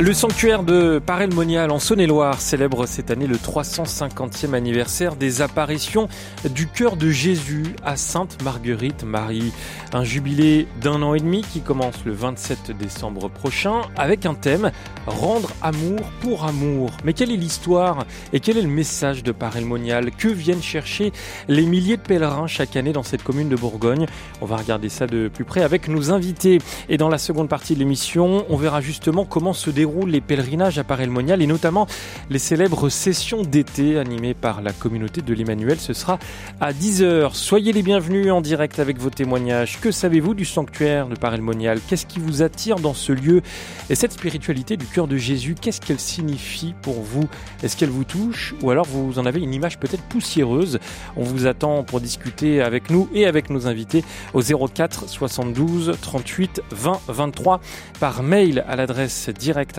Le sanctuaire de Parelmonial en Saône-et-Loire célèbre cette année le 350e anniversaire des apparitions du cœur de Jésus à Sainte Marguerite Marie. Un jubilé d'un an et demi qui commence le 27 décembre prochain avec un thème Rendre amour pour amour. Mais quelle est l'histoire et quel est le message de Parelmonial Que viennent chercher les milliers de pèlerins chaque année dans cette commune de Bourgogne? On va regarder ça de plus près avec nos invités. Et dans la seconde partie de l'émission, on verra justement comment se déroule les pèlerinages à Parelmonial et notamment les célèbres sessions d'été animées par la communauté de l'Emmanuel. Ce sera à 10h. Soyez les bienvenus en direct avec vos témoignages. Que savez-vous du sanctuaire de Parelmonial Qu'est-ce qui vous attire dans ce lieu? Et cette spiritualité du cœur de Jésus, qu'est-ce qu'elle signifie pour vous? Est-ce qu'elle vous touche? Ou alors vous en avez une image peut-être poussiéreuse? On vous attend pour discuter avec nous et avec nos invités au 04 72 38 20 23 par mail à l'adresse directe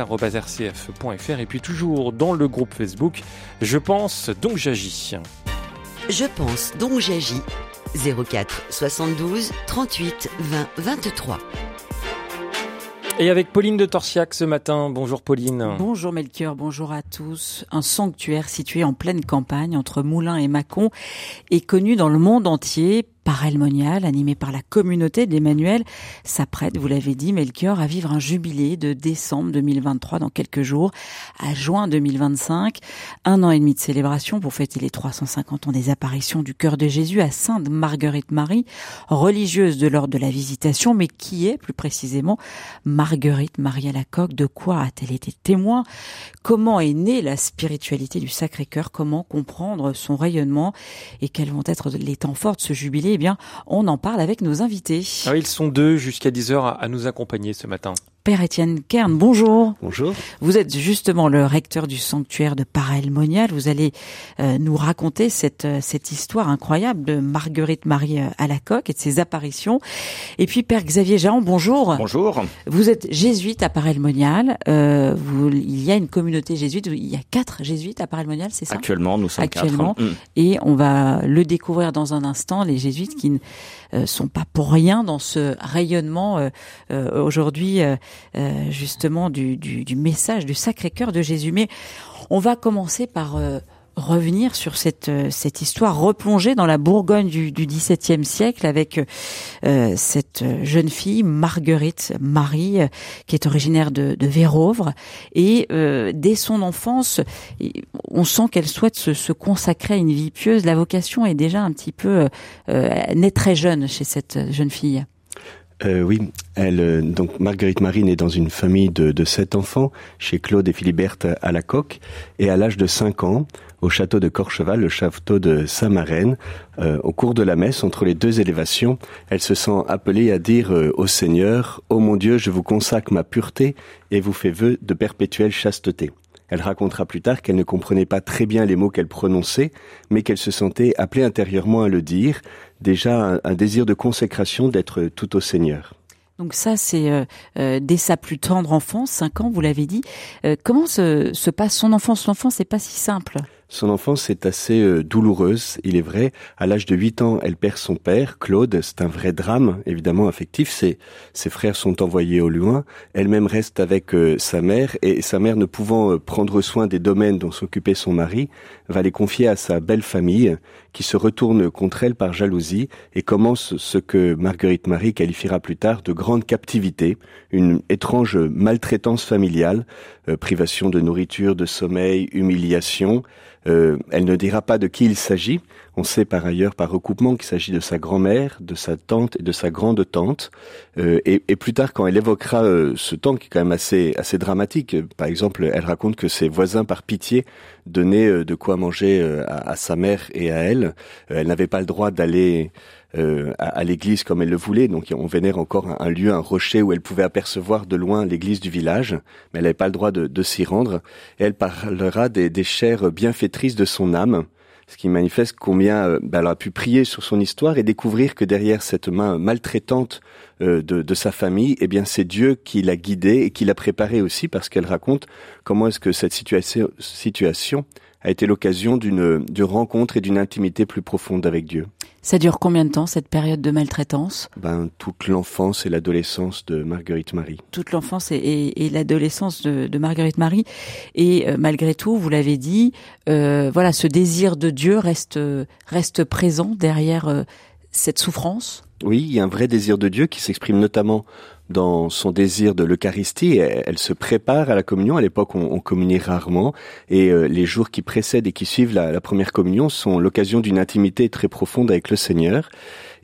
et puis toujours dans le groupe Facebook Je pense donc j'agis. Je pense donc j'agis 04 72 38 20 23. Et avec Pauline de Torsiac ce matin. Bonjour Pauline. Bonjour Melchior, bonjour à tous. Un sanctuaire situé en pleine campagne entre Moulins et Mâcon est connu dans le monde entier Parelmonial, animé par la communauté d'Emmanuel, s'apprête, vous l'avez dit, Melchior, à vivre un jubilé de décembre 2023 dans quelques jours à juin 2025. Un an et demi de célébration pour fêter les 350 ans des apparitions du cœur de Jésus à Sainte Marguerite Marie, religieuse de l'ordre de la visitation, mais qui est plus précisément Marguerite Marie à la coque De quoi a-t-elle été témoin? Comment est née la spiritualité du Sacré-Cœur? Comment comprendre son rayonnement? Et quels vont être les temps forts de ce jubilé? Bien, on en parle avec nos invités. Ah, ils sont deux jusqu'à 10h à nous accompagner ce matin. Père Étienne Kern, bonjour. Bonjour. Vous êtes justement le recteur du sanctuaire de Parelmonial. Vous allez euh, nous raconter cette, euh, cette histoire incroyable de Marguerite Marie euh, à la coque et de ses apparitions. Et puis Père Xavier Jean, bonjour. Bonjour. Vous êtes jésuite à Parelmonial. Euh, il y a une communauté jésuite. Il y a quatre jésuites à Parelmonial, c'est ça? Actuellement, nous sommes Actuellement. quatre. Mm. Et on va le découvrir dans un instant. Les jésuites qui ne sont pas pour rien dans ce rayonnement euh, euh, aujourd'hui justement du, du, du, message du Sacré-Cœur de Jésus. Mais on va commencer par revenir sur cette cette histoire replongée dans la Bourgogne du, XVIIe siècle avec euh, cette jeune fille Marguerite Marie qui est originaire de, de Vérovre et euh, dès son enfance on sent qu'elle souhaite se, consacrer à une vie pieuse. La vocation est déjà un petit peu euh, née très jeune chez cette jeune fille. Euh, oui, elle, donc Marguerite Marie est dans une famille de, de sept enfants, chez Claude et Philiberte à la Coque, et à l'âge de cinq ans, au château de Corcheval, le château de Saint-Marène, euh, au cours de la messe, entre les deux élévations, elle se sent appelée à dire euh, au Seigneur, Ô mon Dieu, je vous consacre ma pureté et vous fais vœu de perpétuelle chasteté. Elle racontera plus tard qu'elle ne comprenait pas très bien les mots qu'elle prononçait, mais qu'elle se sentait appelée intérieurement à le dire, déjà un, un désir de consécration d'être tout au Seigneur. Donc ça, c'est euh, euh, dès sa plus tendre enfance, 5 ans, vous l'avez dit. Euh, comment se, se, passe son enfance? Son enfance, c'est pas si simple. Son enfance est assez euh, douloureuse, il est vrai. À l'âge de 8 ans, elle perd son père, Claude. C'est un vrai drame, évidemment, affectif. Ses, ses frères sont envoyés au loin. Elle-même reste avec euh, sa mère et sa mère, ne pouvant euh, prendre soin des domaines dont s'occupait son mari, va les confier à sa belle famille, qui se retourne contre elle par jalousie et commence ce que Marguerite Marie qualifiera plus tard de grande captivité, une étrange maltraitance familiale, privation de nourriture, de sommeil, humiliation. Euh, elle ne dira pas de qui il s'agit. On sait par ailleurs par recoupement qu'il s'agit de sa grand-mère, de sa tante et de sa grande-tante. Euh, et, et, plus tard, quand elle évoquera euh, ce temps qui est quand même assez, assez dramatique, par exemple, elle raconte que ses voisins, par pitié, donnaient euh, de quoi manger euh, à, à, sa mère et à elle. elle n'avait pas le droit d'aller euh, à, à l'église comme elle le voulait. Donc on vénère encore un, lieu, un rocher où elle pouvait apercevoir de loin l'église du village, mais elle n'avait pas le droit de, de s'y rendre. Et elle parlera des, des bienfaitrices de son âme, ce qui manifeste combien ben, elle a pu prier sur son histoire et découvrir que derrière cette main maltraitante de, de, sa famille, eh bien c'est Dieu qui l'a guidée et qui l'a préparée aussi parce qu'elle raconte comment est-ce que cette situation, situation a été l'occasion d'une rencontre et d'une intimité plus profonde avec Dieu. Ça dure combien de temps cette période de maltraitance? Ben toute l'enfance et l'adolescence de Marguerite Marie. Toute l'enfance et, et, l'adolescence de, de, Marguerite Marie. Et euh, malgré tout, vous l'avez dit, euh, voilà, ce désir de Dieu reste reste présent derrière euh, cette souffrance. Oui, il y a un vrai désir de Dieu qui s'exprime notamment dans son désir de l'Eucharistie. Elle, se prépare à la communion. À l'époque, on, on communiait rarement. Et euh, les jours qui précèdent et qui suivent la, la première communion sont l'occasion d'une intimité très profonde avec le Seigneur.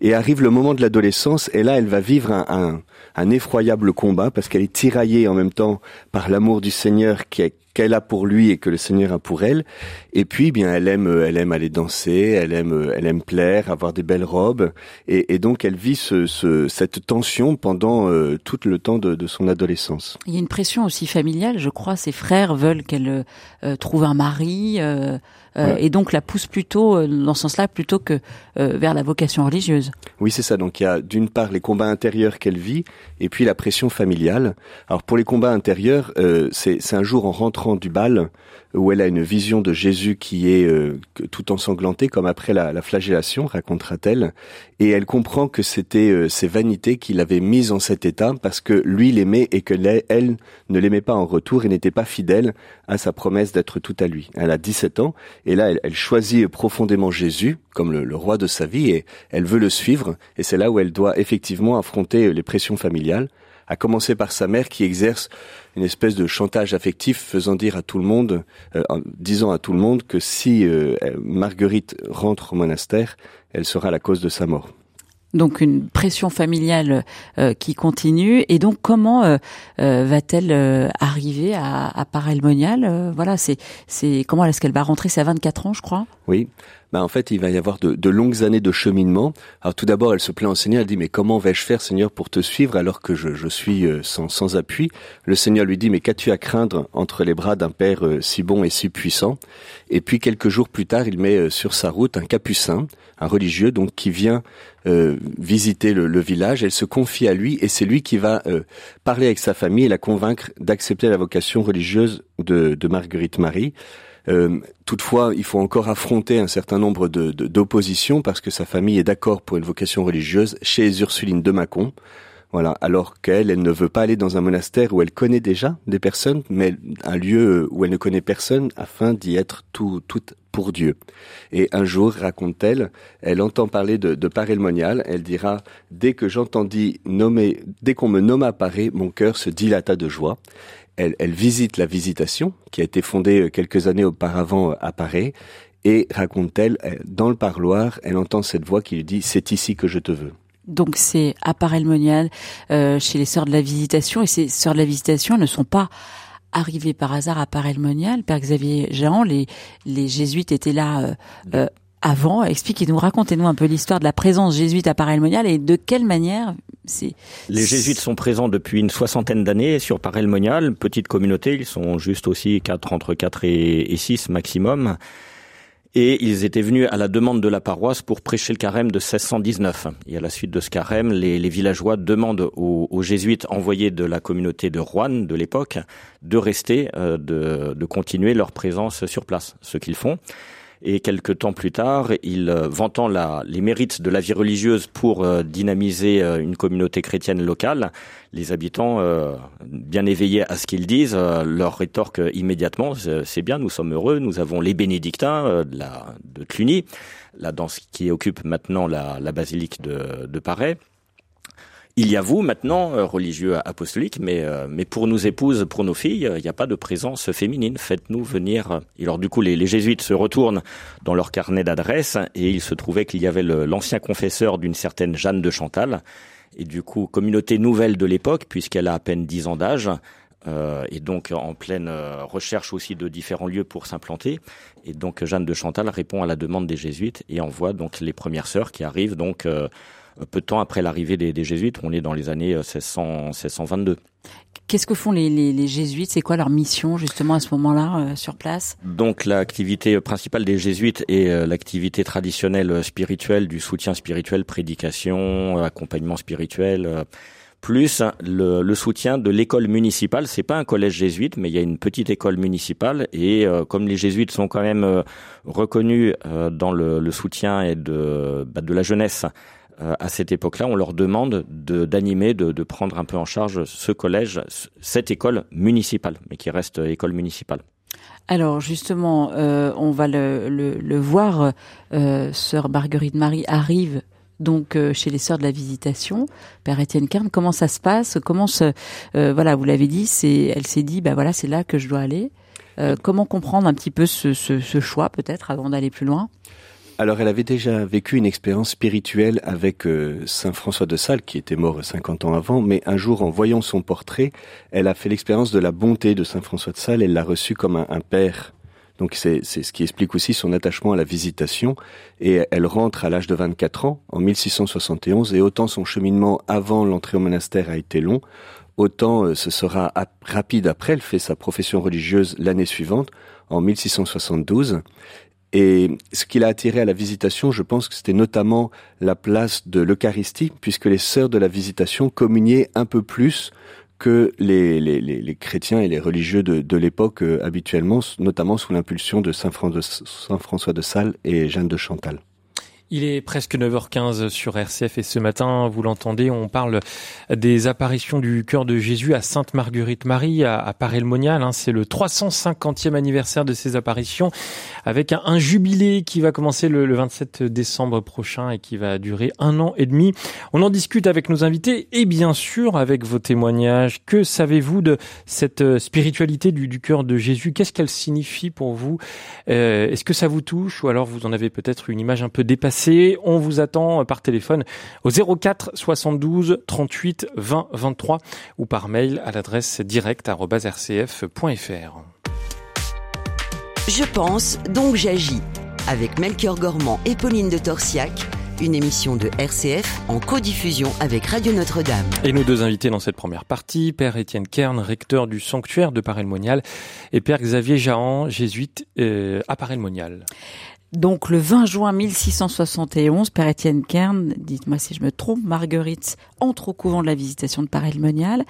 Et arrive le moment de l'adolescence, et là, elle va vivre un, un, un effroyable combat parce qu'elle est tiraillée en même temps par l'amour du Seigneur qui est qu'elle a pour lui et que le Seigneur a pour elle. Et puis, bien, elle aime, elle aime aller danser, elle aime, elle aime plaire, avoir des belles robes, et, et donc elle vit ce, ce, cette tension pendant euh, tout le temps de, de, son adolescence. Il y a une pression aussi familiale, je crois. Ses frères veulent qu'elle euh, trouve un mari. Euh, euh, et donc la pousse plutôt euh, dans ce sens-là plutôt que euh, vers la vocation religieuse. Oui, c'est ça. Donc il y a d'une part les combats intérieurs qu'elle vit et puis la pression familiale. Alors pour les combats intérieurs, c'est un jour en rentrant du bal où elle a une vision de Jésus qui est euh, tout ensanglanté, comme après la, la flagellation, racontera-t-elle, et elle comprend que c'était euh, ses vanités qui l'avaient mise en cet état parce que lui l'aimait et que elle ne l'aimait pas en retour et n'était pas fidèle à sa promesse d'être tout à lui. Elle a 17 ans et là elle, choisit profondément Jésus comme le, le, roi de sa vie et elle veut le suivre et c'est là où elle doit effectivement affronter les pressions familiales à commencer par sa mère qui exerce une espèce de chantage affectif faisant dire à tout le monde, euh, disant à tout le monde que si euh, Marguerite rentre au monastère, elle sera la cause de sa mort. Donc une pression familiale euh, qui continue. Et donc comment va-t-elle arriver à, à Parelmonial Voilà, c'est c'est comment est-ce qu'elle va rentrer? C'est à 24 ans, je crois? Oui. Bah, en fait, il va y avoir de, de, longues années de cheminement. Alors tout d'abord, elle se plaint au Seigneur, elle dit, mais comment vais-je faire, Seigneur, pour te suivre alors que je, je suis euh, sans, sans, appui? Le Seigneur lui dit, mais qu'as-tu à craindre entre les bras d'un Père euh, si bon et si puissant? Et puis quelques jours plus tard, il met euh, sur sa route un capucin, un religieux, donc qui vient euh, visiter le, le, village. Elle se confie à lui et c'est lui qui va parler avec sa famille et la convaincre d'accepter la vocation religieuse de, de Marguerite Marie. Euh, toutefois, il faut encore affronter un certain nombre d'oppositions de, parce que sa famille est d'accord pour une vocation religieuse chez les Ursulines de Mâcon. Voilà, alors qu'elle, elle ne veut pas aller dans un monastère où elle connaît déjà des personnes, mais un lieu où elle ne connaît personne afin d'y être tout, tout pour Dieu. Et un jour, raconte-t-elle, elle entend parler de, de Parelmonial, elle dira, dès que j'entendis nommer, dès qu'on me nomma Paré, mon cœur se dilata de joie elle, elle, visite la Visitation, qui a été fondée euh, quelques années auparavant euh, à Paris, et raconte-t-elle, euh, dans le parloir, elle entend cette voix qui lui dit « C'est ici que je te veux ». Donc c'est à Parelmonial, euh, chez les Sœurs de la Visitation, et ces Sœurs de la Visitation ne sont pas arrivées par hasard à Parelmonial. Père Xavier Jean, les, les jésuites étaient là euh, avant. Expliquez-nous, racontez-nous un peu l'histoire de la présence jésuite à Paray-le-Monial et de quelle manière c'est... Les jésuites sont présents depuis une soixantaine d'années sur Paray-le-Monial, petite communauté, ils sont juste aussi quatre, entre 4 et, 6 maximum. Et ils étaient venus à la demande de la paroisse pour prêcher le carême de 1619. Et à la suite de ce carême, les, les villageois demandent aux, aux, jésuites envoyés de la communauté de Rouen de l'époque de rester, euh, de, de continuer leur présence sur place, ce qu'ils font. Et quelques temps plus tard, il euh, vantant les mérites de la vie religieuse pour euh, dynamiser euh, une communauté chrétienne locale, les habitants, bien éveillés à ce qu'ils disent, leur rétorquent immédiatement c'est bien, nous sommes heureux, nous avons les bénédictins de, la, de Cluny, la danse qui occupe maintenant la, la basilique de, de Paray. Il y a vous maintenant, euh, religieux apostolique, mais, euh, mais pour nos épouses, pour nos filles, il n'y a pas de présence féminine. Faites-nous venir. Et alors du coup, les, les jésuites se retournent dans leur carnet d'adresses et il se trouvait qu'il y avait l'ancien confesseur d'une certaine Jeanne de Chantal. Et du coup, communauté nouvelle de l'époque, puisqu'elle a à peine dix ans d'âge, et donc en pleine recherche aussi de différents lieux pour s'implanter. Et donc Jeanne de Chantal répond à la demande des jésuites et envoie donc les premières sœurs qui arrivent donc peu de temps après l'arrivée des, des, jésuites. On est dans les années 1600, 1622. Qu'est-ce que font les, les, les jésuites? C'est quoi leur mission justement à ce moment-là euh, sur place? Donc l'activité principale des jésuites est euh, l'activité traditionnelle euh, spirituelle du soutien spirituel, prédication, accompagnement spirituel plus le, le, soutien de l'école municipale. C'est pas un collège jésuite, mais il y a une petite école municipale et comme les jésuites sont quand même reconnus dans le, le, soutien et de, bah, de la jeunesse euh, à cette époque-là, on leur demande d'animer, de, prendre un peu en charge ce collège, cette école municipale, mais qui reste école municipale. Alors justement, euh, on va le, voir, euh, sœur Marguerite Marie arrive donc euh, chez les sœurs de la Visitation, Père Étienne Kern. Comment ça se passe? Comment se, voilà, vous l'avez dit, c'est, elle s'est dit, bah voilà, c'est là que je dois aller. comment comprendre un petit peu ce choix peut-être avant d'aller plus loin? Alors, elle avait déjà vécu une expérience spirituelle avec euh, Saint François de Sales, qui était mort 50 ans avant, mais un jour, en voyant son portrait, elle a fait l'expérience de la bonté de Saint François de Sales, elle l'a reçu comme un, père. Donc c'est ce qui explique aussi son attachement à la visitation. Et elle rentre à l'âge de 24 ans, en 1671, et autant son cheminement avant l'entrée au monastère a été long, autant euh, ce sera rapide après. Elle fait sa profession religieuse l'année suivante, en 1672. Et ce qui l'a attiré à la visitation, je pense que c'était notamment la place de l'Eucharistie, puisque les sœurs de la visitation communiaient un peu plus que les, chrétiens et les religieux de, de l'époque euh, habituellement, notamment sous l'impulsion de Saint, Saint François de Sales et Jeanne de Chantal. Il est presque 9h15 sur RCF et ce matin, vous l'entendez, on parle des apparitions du cœur de Jésus à Sainte Marguerite Marie à, à Paray-le-Monial. Hein. C'est le 350e anniversaire de ces apparitions avec un, jubilé qui va commencer le, 27 décembre prochain et qui va durer un an et demi. On en discute avec nos invités et bien sûr avec vos témoignages. Que savez-vous de cette euh, spiritualité du, du cœur de Jésus? Qu'est-ce qu'elle signifie pour vous? Euh, Est-ce que ça vous touche ou alors vous en avez peut-être une image un peu dépassée on vous attend par téléphone au 04 72 38 20 23 ou par mail à l'adresse direct.rcf.fr. Je pense, donc j'agis. Avec Melchior Gormand et Pauline de Torsiac, une émission de RCF en codiffusion avec Radio Notre-Dame. Et nos deux invités dans cette première partie, Père Étienne Kern, recteur du sanctuaire de Paray-le-Monial, et Père Xavier Jahan, jésuite euh, à Paray-le-Monial. Donc le 20 juin 1671, Père Étienne Kern, dites-moi si je me trompe, Marguerite entre au couvent de la Visitation de Paray-le-Monial.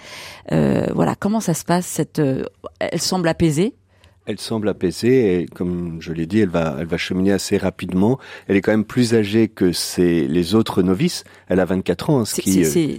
Euh, voilà, comment ça se passe cette, euh, Elle semble apaisée elle semble apaisée et comme je l'ai dit, elle va, elle va cheminer assez rapidement. Elle est quand même plus âgée que ses, les autres novices. Elle a 24 ans, ce qui euh,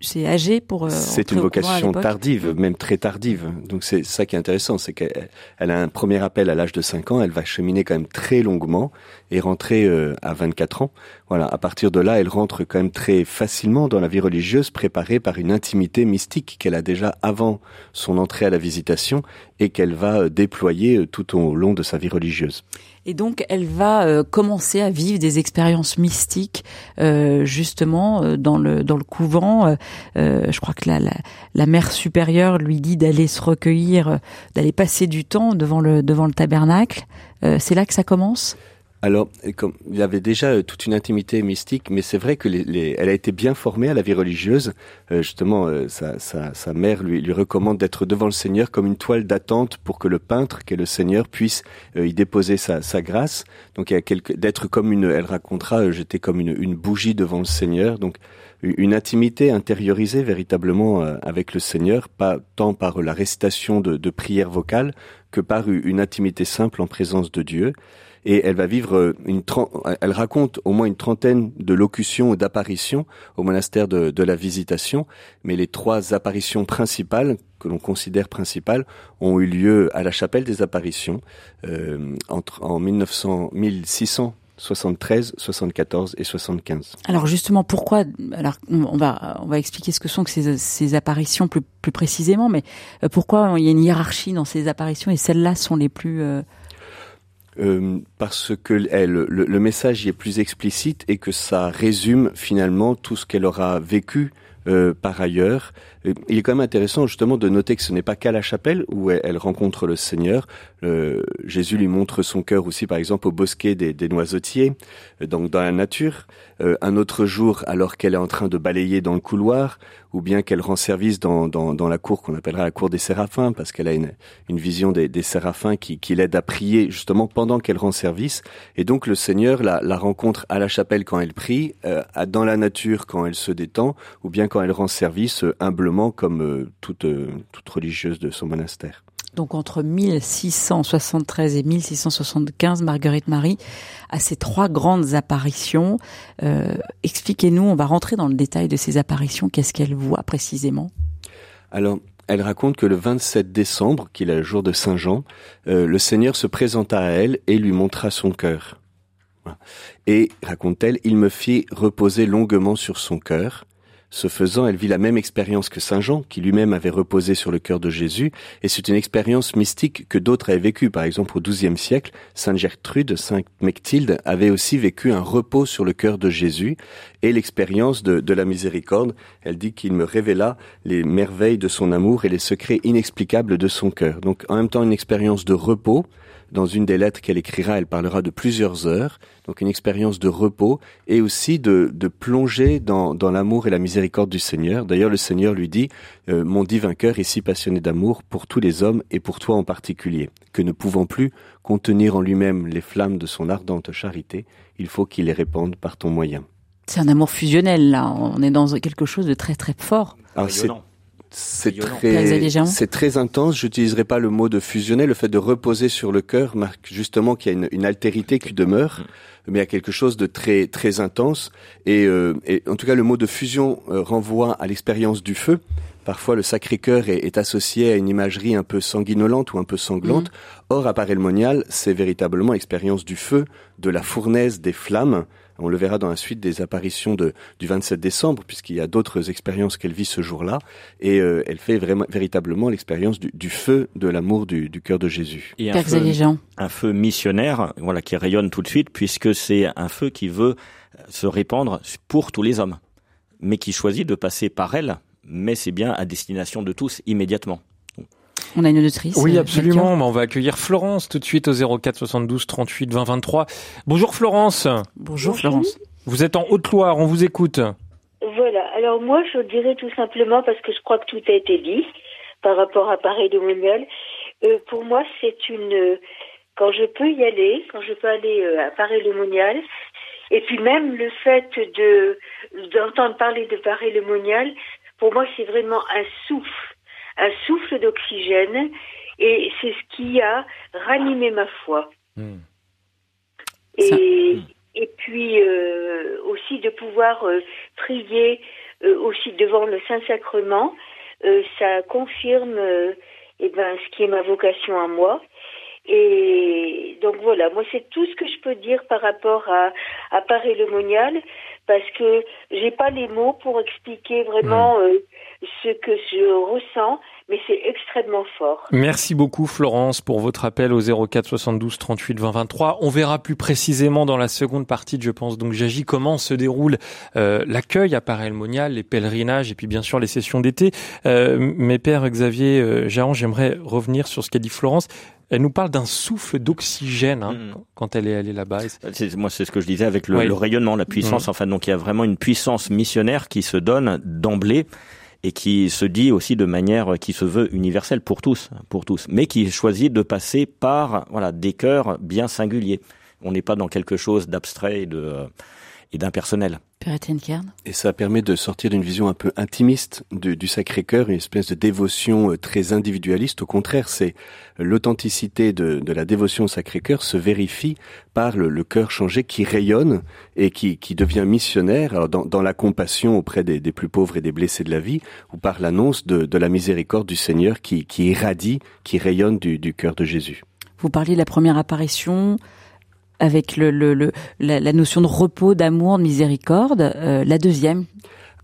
c'est âgé pour. Euh, c'est une vocation tardive, même très tardive. Donc c'est ça qui est intéressant, c'est qu'elle a un premier appel à l'âge de 5 ans. Elle va cheminer quand même très longuement et rentrer euh, à 24 ans. Voilà, à partir de là, elle rentre quand même très facilement dans la vie religieuse, préparée par une intimité mystique qu'elle a déjà avant son entrée à la visitation et qu'elle va déployer euh, tout au long de sa vie religieuse. Et donc, elle va euh, commencer à vivre des expériences mystiques, euh, justement dans le dans le couvent. je crois que la, la, la mère supérieure lui dit d'aller se recueillir, d'aller passer du temps devant le devant le tabernacle. c'est là que ça commence? Alors, comme il avait déjà euh, toute une intimité mystique, mais c'est vrai que les, elle a été bien formée à la vie religieuse. Euh, justement, euh, sa, sa, sa, mère lui, lui recommande d'être devant le Seigneur comme une toile d'attente pour que le peintre, qu'est le Seigneur, puisse y déposer sa, sa, grâce. Donc, il y a quelque, d'être comme une, elle racontera, j'étais comme une, une bougie devant le Seigneur. Donc, une intimité intériorisée véritablement avec le Seigneur, pas tant par la récitation de, de prières vocales que par une intimité simple en présence de Dieu et elle va vivre euh, une elle raconte au moins une trentaine de locutions et d'apparitions au monastère de, de, la Visitation, mais les trois apparitions principales que l'on considère principales ont eu lieu à la chapelle des apparitions euh, entre en 1900 1600 73, 74 et 75. Alors justement, pourquoi Alors on va on va expliquer ce que sont que ces, ces apparitions plus plus précisément, mais euh, pourquoi il y a une hiérarchie dans ces apparitions et celles-là sont les plus euh, euh, parce que le, le, message y est plus explicite et que ça résume finalement tout ce qu'elle aura vécu euh, par ailleurs. Il est quand même intéressant justement de noter que ce n'est pas qu'à la chapelle où elle rencontre le Seigneur. Jésus lui montre son cœur aussi, par exemple, au bosquet des, des noisetiers, donc dans la nature. un autre jour, alors qu'elle est en train de balayer dans le couloir, ou bien qu'elle rend service dans, dans, dans la cour qu'on appellera la cour des séraphins, parce qu'elle a une, une vision des, des séraphins qui, qui l'aide à prier justement pendant qu'elle rend service. Et donc le Seigneur la, la rencontre à la chapelle quand elle prie, euh, dans la nature quand elle se détend, ou bien quand elle rend service euh, comme euh, toute, euh, toute religieuse de son monastère. Donc entre 1673 et 1675, Marguerite Marie a ces trois grandes apparitions. Euh, Expliquez-nous, on va rentrer dans le détail de ces apparitions. Qu'est-ce qu'elle voit précisément? Alors, elle raconte que le 27 décembre, qui est le jour de Saint Jean, euh, le Seigneur se présenta à elle et lui montra son cœur. Et, raconte-t-elle, il me fit reposer longuement sur son cœur, ce faisant, elle vit la même expérience que Saint Jean, qui lui-même avait reposé sur le cœur de Jésus, et c'est une expérience mystique que d'autres avaient vécue. Par exemple, au XIIe siècle, Sainte Gertrude, Sainte Mechtilde avait aussi vécu un repos sur le cœur de Jésus, et l'expérience de, de la miséricorde, elle dit qu'il me révéla les merveilles de son amour et les secrets inexplicables de son cœur. Donc, en même temps, une expérience de repos, dans une des lettres qu'elle écrira, elle parlera de plusieurs heures, donc une expérience de repos et aussi de, de plonger dans, dans l'amour et la miséricorde du Seigneur. D'ailleurs, le Seigneur lui dit, euh, mon divin cœur est si passionné d'amour pour tous les hommes et pour toi en particulier, que ne pouvant plus contenir en lui-même les flammes de son ardente charité, il faut qu'il les répande par ton moyen. C'est un amour fusionnel, là. On est dans quelque chose de très très fort. Alors, c'est très, c'est très intense. J'utiliserai pas le mot de fusionner. Le fait de reposer sur le cœur marque justement qu'il y a une, une, altérité qui demeure, mais il y a quelque chose de très, très intense. Et, euh, et en tout cas, le mot de fusion euh, renvoie à l'expérience du feu. Parfois, le Sacré-Cœur est, est, associé à une imagerie un peu sanguinolente ou un peu sanglante. Mm. Or, à Paray-le-Monial, c'est véritablement l'expérience du feu, de la fournaise, des flammes, on le verra dans la suite des apparitions de, du 27 décembre, puisqu'il y a d'autres expériences qu'elle vit ce jour-là, et euh, elle fait vraiment véritablement l'expérience du, du, feu de l'amour du, du cœur de Jésus. Et un feu, un feu missionnaire, voilà, qui rayonne tout de suite, puisque c'est un feu qui veut se répandre pour tous les hommes, mais qui choisit de passer par elle, mais c'est bien à destination de tous immédiatement. On a une auditrice. Oui, euh, absolument. On va accueillir Florence tout de suite au 04 72 38 20 23. Bonjour Florence. Bonjour Florence. Vous êtes en Haute-Loire, on vous écoute. Voilà. Alors moi, je dirais tout simplement parce que je crois que tout a été dit par rapport à Paris de Monial. Euh, pour moi, c'est une quand je peux y aller, quand je peux aller euh, à Paris le Monial, et puis même le fait de d'entendre parler de Paris le Monial, pour moi, c'est vraiment un souffle un souffle d'oxygène et c'est ce qui a ranimé ma foi. Mmh. Et, et puis euh, aussi de pouvoir euh, prier euh, aussi devant le Saint-Sacrement, ça confirme eh ben, ce qui est ma vocation à moi. Et donc voilà, moi c'est tout ce que je peux dire par rapport à, à Paris le Monial, parce que j'ai pas les mots pour expliquer vraiment mmh. ce que je ressens mais c'est extrêmement fort. Merci beaucoup Florence pour votre appel au 04 72 38 20 23. On verra plus précisément dans la seconde partie de Je pense donc j'agis comment se déroule euh, l'accueil à Paray-le-Monial, les pèlerinages et puis bien sûr les sessions d'été. Euh, mes pères Xavier euh, j'aimerais revenir sur ce qu'a dit Florence. Elle nous parle d'un souffle d'oxygène hein, mmh. quand elle est allée là-bas. Moi, c'est ce que je disais avec le, le rayonnement, la puissance. Mmh. Enfin, donc il y a vraiment une puissance missionnaire qui se donne d'emblée et qui se dit aussi de manière qui se veut universelle pour tous, pour tous, mais qui choisit de passer par voilà des cœurs bien singuliers. On n'est pas dans quelque chose d'abstrait et de et d'impersonnel. Et ça permet de sortir d'une vision un peu intimiste du, du Sacré-Cœur, une espèce de dévotion euh, très individualiste. Au contraire, c'est l'authenticité de, de, la dévotion au Sacré-Cœur se vérifie par le, le cœur changé qui rayonne et qui, qui devient missionnaire alors dans, dans, la compassion auprès des, des, plus pauvres et des blessés de la vie, ou par l'annonce de, de, la miséricorde du Seigneur qui, qui irradie, qui rayonne du, du cœur de Jésus. Vous parliez de la première apparition, avec le, le, le la, la, notion de repos, d'amour, de miséricorde. Euh, la deuxième,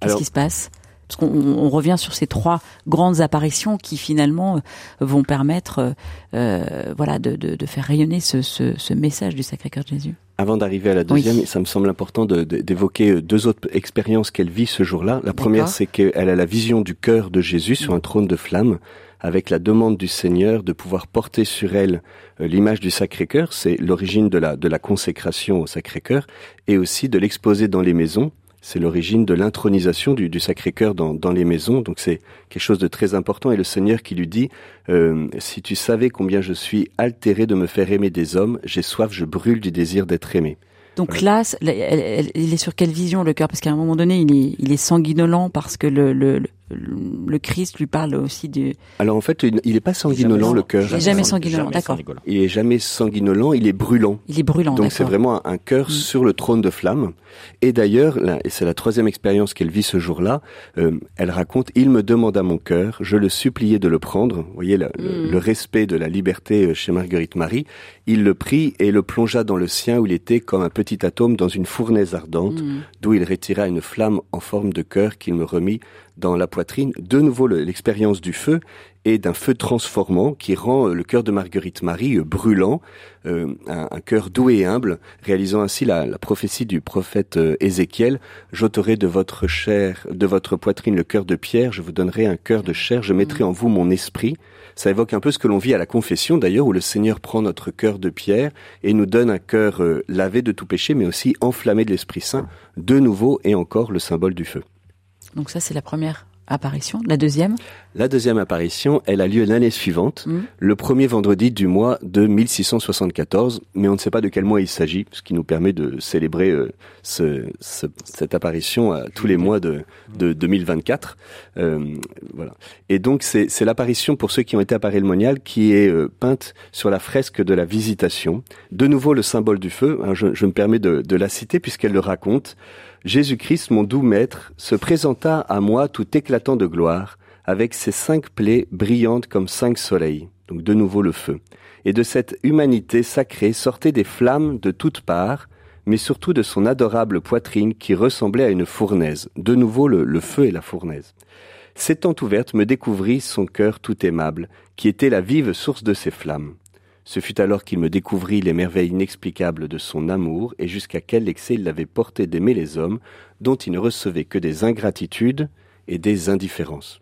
qu'est-ce qui se passe? Parce qu'on revient sur ces trois grandes apparitions qui finalement vont permettre, voilà, de, de, de, faire rayonner ce, ce, ce message du Sacré-Cœur de Jésus. Avant d'arriver à la deuxième, ça me semble important d'évoquer deux autres expériences qu'elle vit ce jour-là. La première, c'est qu'elle a la vision du cœur de Jésus sur un trône de flammes avec la demande du Seigneur de pouvoir porter sur elle euh, l'image du Sacré-Cœur, c'est l'origine de la, de la consécration au Sacré-Cœur, et aussi de l'exposer dans les maisons. C'est l'origine de l'intronisation du, du Sacré-Cœur dans, dans, les maisons, donc c'est quelque chose de très important. Et le Seigneur qui lui dit, euh, si tu savais combien je suis altéré de me faire aimer des hommes, j'ai soif, je brûle du désir d'être aimé. Donc là, il est sur quelle vision le cœur? Parce qu'à un moment donné, il est, il est sanguinolent parce que le, le, le Christ lui parle aussi du. Alors en fait, il n'est pas sanguinolent le cœur. Il est jamais sanguinolent, d'accord. Il est jamais sanguinolent, il est brûlant. Il est brûlant. Donc c'est vraiment un, cœur mm. sur le trône de flamme. Et d'ailleurs, et c'est la troisième expérience qu'elle vit ce jour-là, euh, elle raconte il me demanda mon cœur, je le suppliais de le prendre. Vous voyez le, le, mm. respect de la liberté euh, chez Marguerite Marie. Il le prit et le plongea dans le sien où il était comme un petit atome dans une fournaise ardente, mm. d'où il retira une flamme en forme de cœur qu'il me remit dans la poitrine, de nouveau l'expérience du feu et d'un feu transformant qui rend euh, le cœur de Marguerite Marie euh, brûlant, euh, un, cœur doux et humble, réalisant ainsi la, prophétie du prophète Ézéchiel J'ôterai de votre chair, de votre poitrine le cœur de pierre, je vous donnerai un cœur de chair, je mettrai en vous mon esprit. Ça évoque un peu ce que l'on vit à la confession d'ailleurs, où le Seigneur prend notre cœur de pierre et nous donne un cœur lavé de tout péché, mais aussi enflammé de l'Esprit Saint, de nouveau et encore le symbole du feu. Donc ça, c'est la première apparition. La deuxième La deuxième apparition, elle a lieu l'année suivante, mm. le premier vendredi du mois de 1674, mais on ne sait pas de quel mois il s'agit, ce qui nous permet de célébrer euh, ce, cette apparition à tous les mois de, de 2024. Euh, voilà. Et donc c'est l'apparition, pour ceux qui ont été à Paris-le-Monial, qui est euh, peinte sur la fresque de la Visitation. De nouveau le symbole du feu, hein, je, je, me permets de, de la citer puisqu'elle le raconte. Jésus-Christ, mon doux maître, se présenta à moi tout éclatant de gloire, avec ses cinq plaies brillantes comme cinq soleils, donc de nouveau le feu. Et de cette humanité sacrée sortaient des flammes de toutes parts, mais surtout de son adorable poitrine qui ressemblait à une fournaise, de nouveau le, feu et la fournaise. S'étant ouverte, me découvrit son cœur tout aimable, qui était la vive source de ses flammes. Ce fut alors qu'il me découvrit les merveilles inexplicables de son amour et jusqu'à quel excès il l'avait porté d'aimer les hommes, dont il ne recevait que des ingratitudes et des indifférences.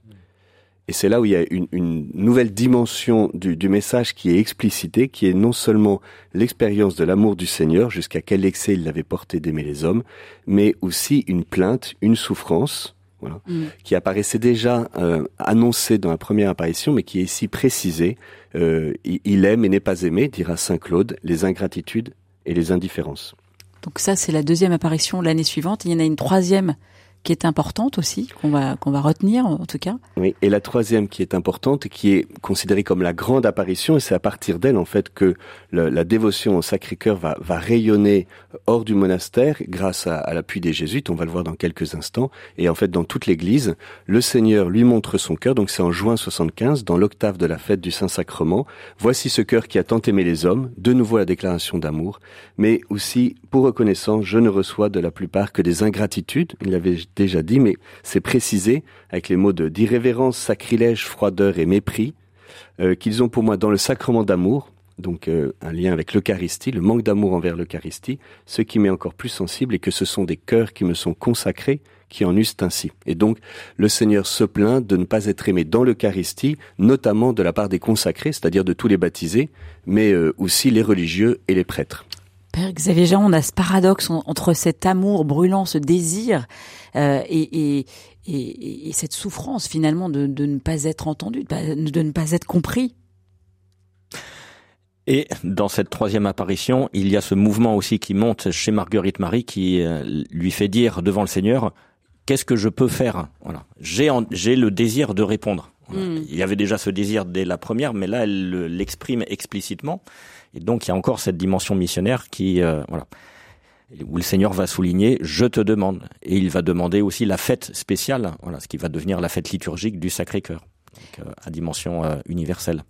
Et c'est là où il y a une, nouvelle dimension du, message qui est explicité, qui est non seulement l'expérience de l'amour du Seigneur, jusqu'à quel excès il l'avait porté d'aimer les hommes, mais aussi une plainte, une souffrance, voilà, mm. qui apparaissait déjà euh, annoncée dans la première apparition, mais qui est ici précisée. Euh, il aime et n'est pas aimé, dira Saint Claude, les ingratitudes et les indifférences. Donc ça, c'est la deuxième apparition l'année suivante. Il y en a une troisième qui est importante aussi, qu'on va, qu'on va retenir en tout cas. Oui, et la troisième qui est importante, qui est considérée comme la grande apparition, et c'est à partir d'elle en fait que la dévotion au Sacré-Cœur va, va rayonner hors du monastère grâce à, à l'appui des jésuites, on va le voir dans quelques instants, et en fait dans toute l'Église, le Seigneur lui montre son cœur, donc c'est en juin 75, dans l'octave de la fête du Saint-Sacrement, voici ce cœur qui a tant aimé les hommes, de nouveau la déclaration d'amour, mais aussi, pour reconnaissance, je ne reçois de la plupart que des ingratitudes, il avait déjà dit, mais c'est précisé avec les mots de d'irrévérence, sacrilège, froideur et mépris euh, qu'ils ont pour moi dans le sacrement d'amour, donc euh, un lien avec l'Eucharistie, le manque d'amour envers l'Eucharistie, ce qui m'est encore plus sensible est que ce sont des cœurs qui me sont consacrés qui en eussent ainsi. Et donc le Seigneur se plaint de ne pas être aimé dans l'Eucharistie, notamment de la part des consacrés, c'est-à-dire de tous les baptisés, mais euh, aussi les religieux et les prêtres. Père Xavier Jean, on a ce paradoxe entre cet amour brûlant, ce désir, euh, et, et, et, cette souffrance finalement de, de, ne pas être entendu, de ne pas être compris. Et dans cette troisième apparition, il y a ce mouvement aussi qui monte chez Marguerite Marie qui euh, lui fait dire devant le Seigneur, qu'est-ce que je peux faire? Voilà, j'ai j'ai le désir de répondre. Hmm. Il y avait déjà ce désir dès la première, mais là elle l'exprime explicitement. Et donc il y a encore cette dimension missionnaire qui, euh, voilà, où le Seigneur va souligner je te demande. Et il va demander aussi la fête spéciale, voilà, ce qui va devenir la fête liturgique du Sacré-Cœur, euh, à dimension euh, universelle.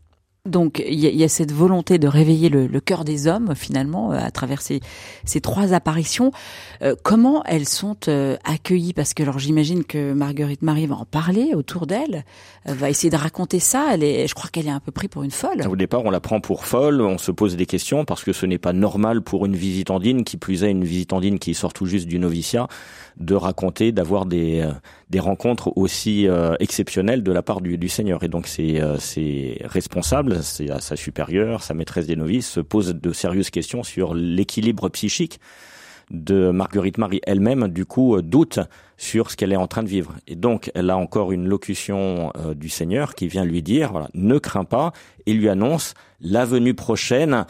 Donc il y, a cette volonté de réveiller le, cœur des hommes finalement euh, à travers ces, trois apparitions. Euh, comment elles sont euh, accueillies? Parce que alors j'imagine que Marguerite Marie va en parler autour d'elle, va essayer de raconter ça. Elle est, je crois qu'elle est un peu prise pour une folle. Au départ, on la prend pour folle, on se pose des questions parce que ce n'est pas normal pour une visitandine, qui plus est une visitandine qui sort tout juste du noviciat, de raconter, d'avoir des, des rencontres aussi exceptionnelles de la part du, du Seigneur. Et donc c'est c'est responsable c'est à sa supérieure, sa maîtresse des novices, se pose de sérieuses questions sur l'équilibre psychique de Marguerite Marie elle-même, du coup, euh, doute sur ce qu'elle est en train de vivre. Et donc, elle a encore une locution euh, du Seigneur qui vient lui dire, voilà, ne crains pas, et lui annonce la venue prochaine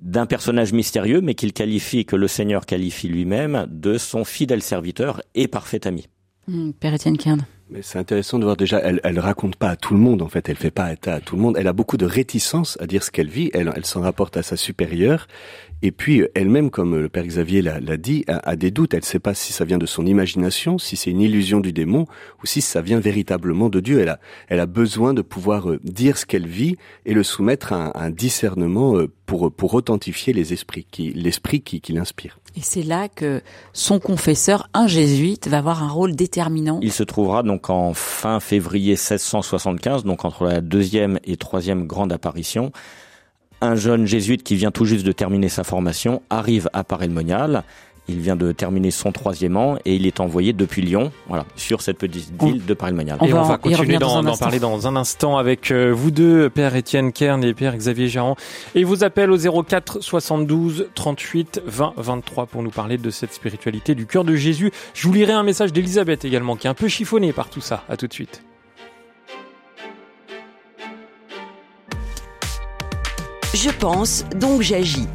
d'un personnage mystérieux, mais qu'il qualifie, que le Seigneur qualifie lui-même, de son fidèle serviteur et parfait ami. Mmh, Père Étienne Kern. Mais c'est intéressant de voir déjà, elle, elle raconte pas à tout le monde en fait, elle fait pas état à tout le monde. Elle a beaucoup de réticence à dire ce qu'elle vit. Elle, elle s'en rapporte à sa supérieure. Et puis elle-même, comme le père Xavier l'a dit, a, des doutes. Elle ne sait pas si ça vient de son imagination, si c'est une illusion du démon, ou si ça vient véritablement de Dieu. Elle a, elle a besoin de pouvoir euh, dire ce qu'elle vit et le soumettre à un, discernement euh, pour pour authentifier les esprits, qui l'esprit qui, qui l'inspire. Et c'est là que son confesseur, un jésuite, va avoir un rôle déterminant. Il se trouvera donc en fin février 1675, donc entre la deuxième et troisième grande apparition. Un jeune jésuite qui vient tout juste de terminer sa formation arrive à Paray-le-Monial il vient de terminer son troisième an et il est envoyé depuis Lyon, voilà, sur cette petite ville de Paris-le-Monial. Et on va continuer d'en parler dans un instant avec euh, vous deux, Père Étienne Kern et Père Xavier Jarran. Et vous appelle au 04 72 38 20 23 pour nous parler de cette spiritualité du cœur de Jésus. Je vous lirai un message d'Elisabeth également qui est un peu chiffonné par tout ça. À tout de suite. Je pense, donc j'agis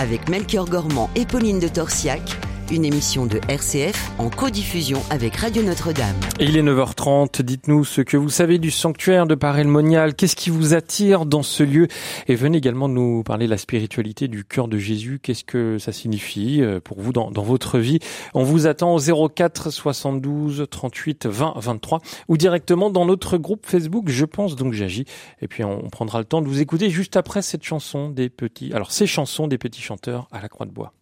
avec Melchior Gormand et Pauline de Torsiac une émission de RCF en codiffusion avec Radio Notre-Dame. Il est 9h30, dites-nous ce que vous savez du sanctuaire de Paray-le-Monial, qu'est-ce qui vous attire dans ce lieu? Et venez également nous parler de la spiritualité du cœur de Jésus, qu'est-ce que ça signifie euh, pour vous dans, votre vie? On vous attend au 04 72 38 20 23 ou directement dans notre groupe Facebook Je pense donc j'agis et puis on prendra le temps de vous écouter juste après cette chanson des petits alors ces chansons des petits chanteurs à la croix de bois.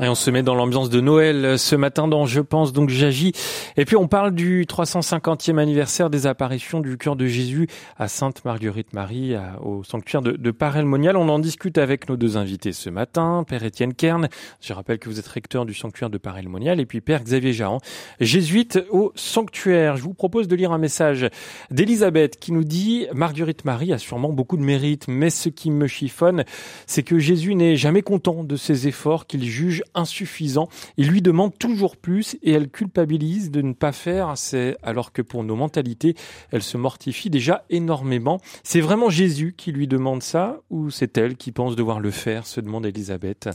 Et on se met dans l'ambiance de Noël ce matin dans Je pense donc j'agis. Et puis on parle du 350e anniversaire des apparitions du cœur de Jésus à Sainte Marguerite Marie au sanctuaire de, de Parelmonial. On en discute avec nos deux invités ce matin, Père Étienne Kern. Je rappelle que vous êtes recteur du sanctuaire de Parelmonial et puis Père Xavier Jahan, jésuite au sanctuaire. Je vous propose de lire un message d'Elisabeth qui nous dit Marguerite Marie a sûrement beaucoup de mérite, mais ce qui me chiffonne, c'est que Jésus n'est jamais content de ses efforts qu'il juge insuffisant. Il lui demande toujours plus et elle culpabilise de ne pas faire assez, alors que pour nos mentalités, elle se mortifie déjà énormément. C'est vraiment Jésus qui lui demande ça ou c'est elle qui pense devoir le faire, se demande Elisabeth.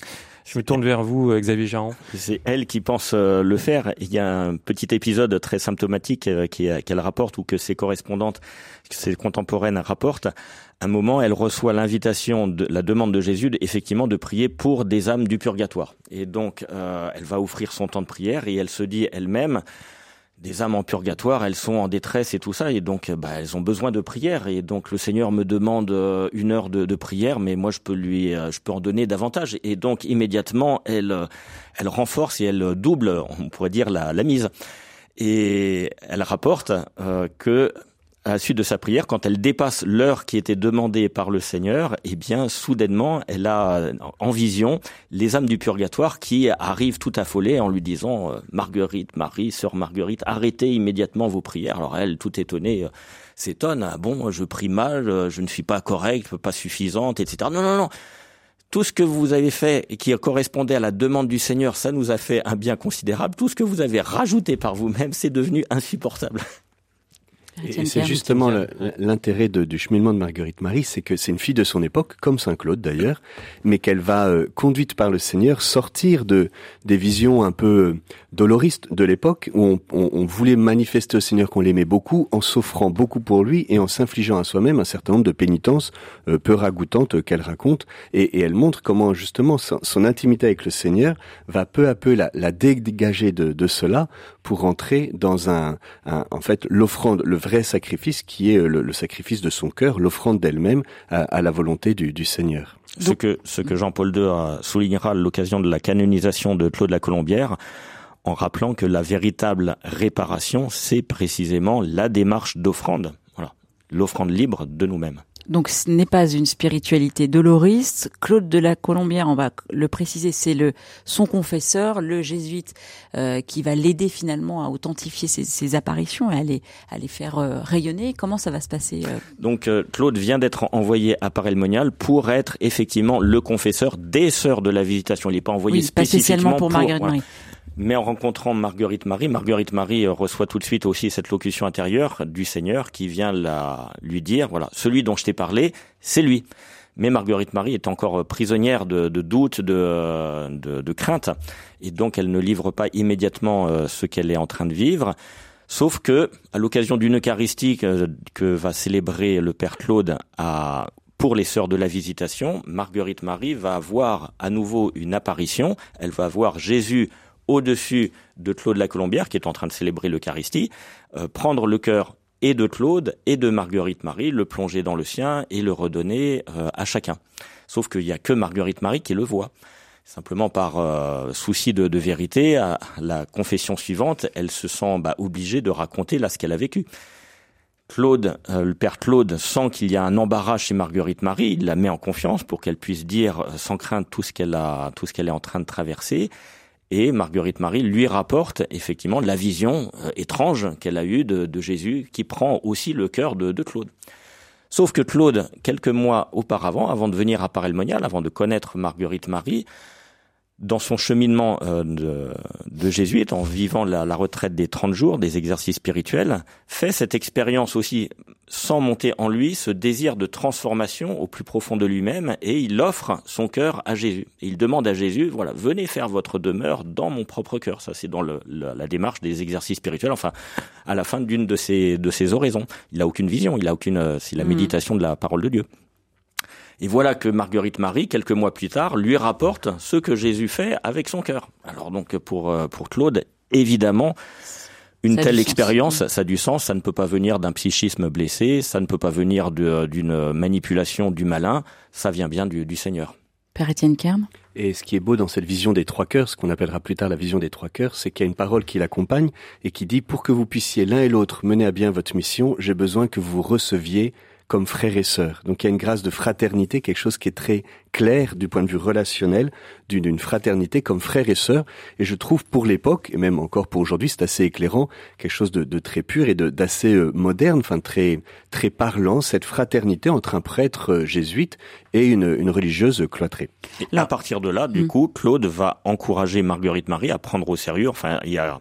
Je me tourne vers vous, Xavier Jean. C'est elle qui pense euh, le faire. Il y a un petit épisode très symptomatique euh, qu'elle rapporte ou que ses correspondantes, ses contemporaines rapportent un moment, elle reçoit l'invitation, de la demande de Jésus, effectivement, de prier pour des âmes du purgatoire. Et donc, euh, elle va offrir son temps de prière et elle se dit elle-même, des âmes en purgatoire, elles sont en détresse et tout ça, et donc bah, elles ont besoin de prière. Et donc le Seigneur me demande euh, une heure de, prière, mais moi je peux lui, euh, je peux en donner davantage. Et donc immédiatement, elle, elle renforce et elle double, on pourrait dire la, la mise. Et elle rapporte que à la suite de sa prière, quand elle dépasse l'heure qui était demandée par le Seigneur, eh bien, soudainement, elle a en vision les âmes du purgatoire qui arrivent tout affolées en lui disant euh, Marguerite, Marie, sœur Marguerite, arrêtez immédiatement vos prières. Alors elle, tout étonnée, euh, s'étonne. Ah bon, je prie mal, euh, je ne suis pas correcte, pas suffisante, etc. Non, non, non. Tout ce que vous avez fait et qui correspondait à la demande du Seigneur, ça nous a fait un bien considérable. Tout ce que vous avez rajouté par vous-même, c'est devenu insupportable. Et c'est justement l'intérêt du cheminement de Marguerite Marie, c'est que c'est une fille de son époque, comme Saint Claude d'ailleurs, mais qu'elle va, euh, conduite par le Seigneur, sortir de des visions un peu euh, doloristes de l'époque, où on, on, on, voulait manifester au Seigneur qu'on l'aimait beaucoup, en s'offrant beaucoup pour lui et en s'infligeant à soi-même un certain nombre de pénitences euh, peu ragoûtantes qu'elle raconte. Et, et, elle montre comment justement son, intimité avec le Seigneur va peu à peu la, la dégager de, de cela pour entrer dans un, un en fait l'offrande, le vrai sacrifice qui est euh, le, sacrifice de son cœur, l'offrande d'elle-même à, la volonté du, du Seigneur. Ce que, ce que Jean-Paul II soulignera à l'occasion de la canonisation de Claude la Colombière, en rappelant que la véritable réparation, c'est précisément la démarche d'offrande. Voilà. L'offrande libre de nous-mêmes. Donc ce n'est pas une spiritualité doloriste. Claude de la Colombière, on va le préciser, c'est le son confesseur, le jésuite euh, qui va l'aider finalement à authentifier ses, apparitions et à les, à les faire euh, rayonner. Comment ça va se passer euh Donc Claude vient d'être envoyé à Paray-le-Monial pour être effectivement le confesseur des sœurs de la visitation. Il n'est pas envoyé oui, spécifiquement pour, pour Marguerite Marie. Mais en rencontrant Marguerite Marie, Marguerite Marie reçoit tout de suite aussi cette locution intérieure du Seigneur qui vient la, lui dire, voilà, celui dont je t'ai parlé, c'est lui. Mais Marguerite Marie est encore prisonnière de, de doutes, de, de, de craintes, et donc elle ne livre pas immédiatement euh, ce qu'elle est en train de vivre. Sauf que, à l'occasion d'une Eucharistie que, va célébrer le Père Claude à, pour les sœurs de la visitation, Marguerite Marie va voir à nouveau une apparition. Elle va voir Jésus au-dessus de Claude la Colombière, qui est en train de célébrer l'Eucharistie, euh, prendre le cœur et de Claude et de Marguerite Marie, le plonger dans le sien et le redonner euh, à chacun. Sauf qu'il n'y a que Marguerite Marie qui le voit. Simplement par euh, souci de, vérité, à la confession suivante, elle se sent bah, obligée de raconter là ce qu'elle a vécu. Claude, le père Claude, sent qu'il y a un embarras chez Marguerite Marie, il la met en confiance pour qu'elle puisse dire sans crainte tout ce qu'elle a, tout ce qu'elle est en train de traverser. Et Marguerite Marie lui rapporte effectivement la vision euh, étrange qu'elle a eue de, Jésus, qui prend aussi le cœur de, Claude. Sauf que Claude, quelques mois auparavant, avant de venir à Parelmonial, avant de connaître Marguerite Marie, dans son cheminement euh, de, de jésuite, en vivant la, la, retraite des 30 jours, des exercices spirituels, fait cette expérience aussi sans monter en lui ce désir de transformation au plus profond de lui-même et il offre son cœur à Jésus. Et il demande à Jésus, voilà, venez faire votre demeure dans mon propre cœur. Ça, c'est dans le, la, démarche des exercices spirituels. Enfin, à la fin d'une de ses de ses oraisons, il a aucune vision, il a aucune, euh, c'est la mmh. méditation de la parole de Dieu. Et voilà que Marguerite Marie, quelques mois plus tard, lui rapporte ce que Jésus fait avec son cœur. Alors donc pour euh, pour Claude, évidemment, une telle expérience, ça a du sens. Ça ne peut pas venir d'un psychisme blessé, ça ne peut pas venir d'une manipulation du malin. Ça vient bien du, du Seigneur. Père Étienne Kern et ce qui est beau dans cette vision des trois cœurs, ce qu'on appellera plus tard la vision des trois cœurs, c'est qu'il y a une parole qui l'accompagne et qui dit pour que vous puissiez l'un et l'autre mener à bien votre mission, j'ai besoin que vous receviez comme frères et sœurs. Donc il y a une grâce de fraternité, quelque chose qui est très clair du point de vue relationnel, d'une fraternité comme frères et sœurs. Et je trouve pour l'époque, et même encore pour aujourd'hui, c'est assez éclairant, quelque chose de, très pur et d'assez euh, moderne, enfin très très parlant, cette fraternité entre un prêtre euh, jésuite et une, une religieuse cloîtrée. Et à partir de là, du mm. coup, Claude va encourager Marguerite Marie à prendre au sérieux, enfin, et à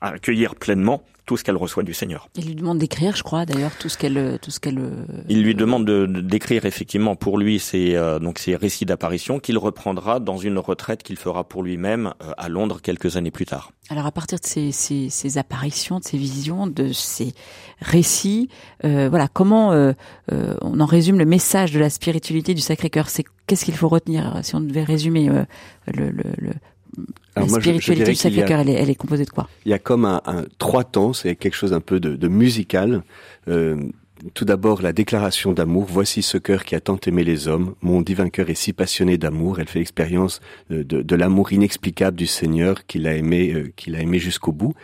accueillir pleinement tout ce qu'elle reçoit du Seigneur. Il lui demande d'écrire, je crois, d'ailleurs, tout ce qu'elle, tout ce qu'elle. Euh, Il lui demande de, d'écrire effectivement pour lui ses euh, donc ses récits d'apparition qu'il reprendra dans une retraite qu'il fera pour lui-même euh, à Londres quelques années plus tard. Alors à partir de ces, ces, ces apparitions, de ces visions, de ces récits, voilà, comment on en résume le message de la spiritualité du Sacré-Cœur? C'est qu'est-ce qu'il faut retenir si on devait résumer le, le, le la spiritualité du Sacré-Cœur, elle, elle, est composée de quoi? Il y a comme un, un trois temps, c'est quelque chose un peu de, de musical. Euh, tout d'abord, la déclaration d'amour. Voici ce cœur qui a tant aimé les hommes. Mon divin cœur est si passionné d'amour. Elle fait l'expérience de, de, l'amour inexplicable du Seigneur qu'il a aimé, euh, qu'il a aimé jusqu'au bout.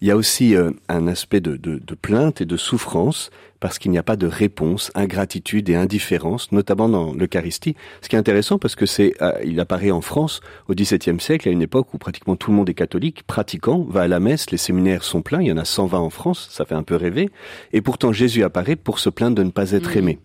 Il y a aussi euh, un aspect de, plainte et de souffrance parce qu'il n'y a pas de réponse, ingratitude et indifférence, notamment dans l'Eucharistie. Ce qui est intéressant parce que c'est, euh, il apparaît en France au XVIIe siècle, à une époque où pratiquement tout le monde est catholique, pratiquant, va à la messe, les séminaires sont pleins, il y en a 120 en France, ça fait un peu rêver, et pourtant Jésus apparaît pour se plaindre de ne pas être mmh. aimé.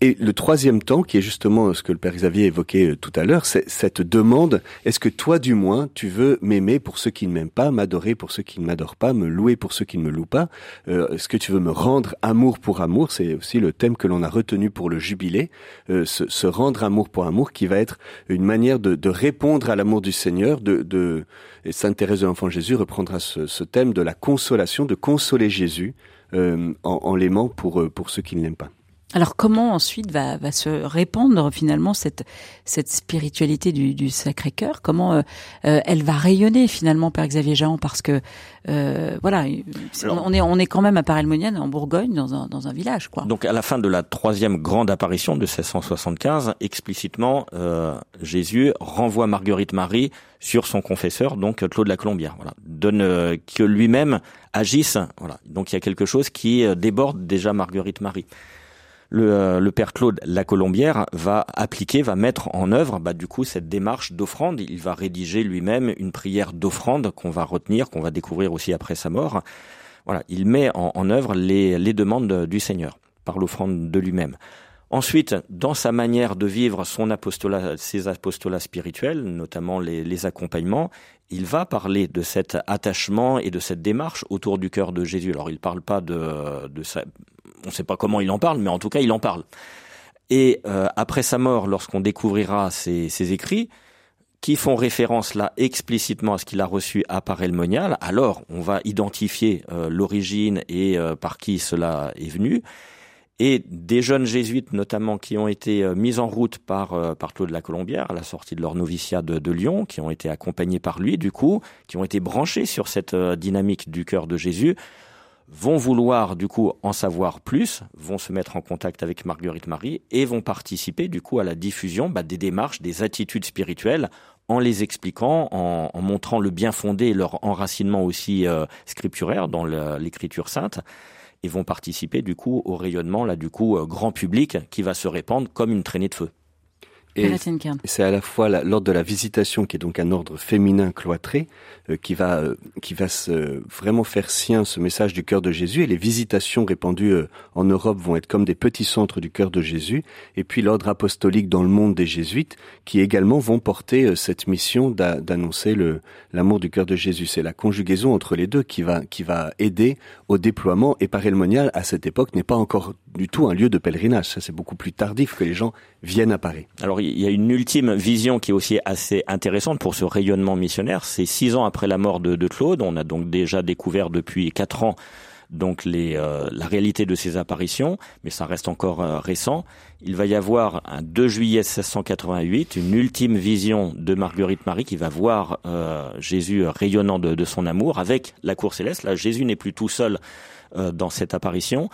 Et le troisième temps, qui est justement ce que le Père Xavier évoquait euh, tout à l'heure, c'est cette demande, est-ce que toi du moins, tu veux m'aimer pour ceux qui ne m'aiment pas, m'adorer pour ceux qui ne m'adorent pas, me louer pour ceux qui ne me louent pas euh, Est-ce que tu veux me rendre amour pour amour C'est aussi le thème que l'on a retenu pour le jubilé, euh, se, rendre amour pour amour, qui va être une manière de, répondre à l'amour du Seigneur, de, de et Sainte Thérèse de l'Enfant Jésus reprendra ce, thème de la consolation, de consoler Jésus en, en l'aimant pour, pour ceux qui ne l'aiment pas. Alors comment ensuite va, va se répandre finalement cette, cette spiritualité du, du Sacré-Cœur? Comment euh, euh, elle va rayonner finalement, Père Xavier Jean? Parce que euh, voilà, on est on est quand même à Parelmonienne en Bourgogne, dans un, dans un village, quoi. Donc à la fin de la troisième grande apparition de 1675, explicitement, Jésus renvoie Marguerite Marie sur son confesseur, donc Claude la Colombière. Voilà, donne que lui-même agisse. Voilà, donc il y a quelque chose qui déborde déjà Marguerite Marie le, euh, le, père Claude Lacolombière va appliquer, va mettre en œuvre, bah, du coup, cette démarche d'offrande. Il va rédiger lui-même une prière d'offrande qu'on va retenir, qu'on va découvrir aussi après sa mort. Voilà, il met en, en œuvre les demandes du Seigneur par l'offrande de lui-même. Ensuite, dans sa manière de vivre son apostolat, ses apostolats spirituels, notamment les, accompagnements, il va parler de cet attachement et de cette démarche autour du cœur de Jésus. Alors, il parle pas de, de on ne sait pas comment il en parle, mais en tout cas, il en parle. Et euh, après sa mort, lorsqu'on découvrira ses, écrits, qui font référence là explicitement à ce qu'il a reçu à Parelmonial, alors on va identifier euh, l'origine et euh, par qui cela est venu. Et des jeunes jésuites notamment qui ont été mis en route par, par Claude la Colombière à la sortie de leur noviciat de, Lyon, qui ont été accompagnés par lui du coup, qui ont été branchés sur cette dynamique du cœur de Jésus, vont vouloir du coup en savoir plus, vont se mettre en contact avec Marguerite Marie et vont participer du coup à la diffusion bah, des démarches, des attitudes spirituelles en les expliquant, en, montrant le bien fondé et leur enracinement aussi euh, scripturaire dans l'écriture sainte et vont participer du coup au rayonnement là du coup euh, grand public qui va se répandre comme une traînée de feu. Et c'est à la fois l'ordre de la visitation, qui est donc un ordre féminin cloîtré, euh, qui va euh, qui va se, vraiment faire sien ce message du cœur de Jésus. Et les visitations répandues euh, en Europe vont être comme des petits centres du cœur de Jésus. Et puis l'ordre apostolique dans le monde des jésuites, qui également vont porter cette mission d'annoncer le l'amour du cœur de Jésus. C'est la conjugaison entre les deux qui va qui va aider au déploiement. Et Paray Monial à cette époque n'est pas encore du tout un lieu de pèlerinage. Ça c'est beaucoup plus tardif que les gens viennent à Paris. Alors il y a une ultime vision qui est aussi assez intéressante pour ce rayonnement missionnaire. C'est six ans après la mort de, de, Claude. On a donc déjà découvert depuis quatre ans donc les, euh, la réalité de ces apparitions, mais ça reste encore euh, récent. Il va y avoir un 2 juillet 1688 une ultime vision de Marguerite Marie qui va voir euh, Jésus rayonnant de, de, son amour avec la cour céleste. Là, Jésus n'est plus tout seul dans cette apparition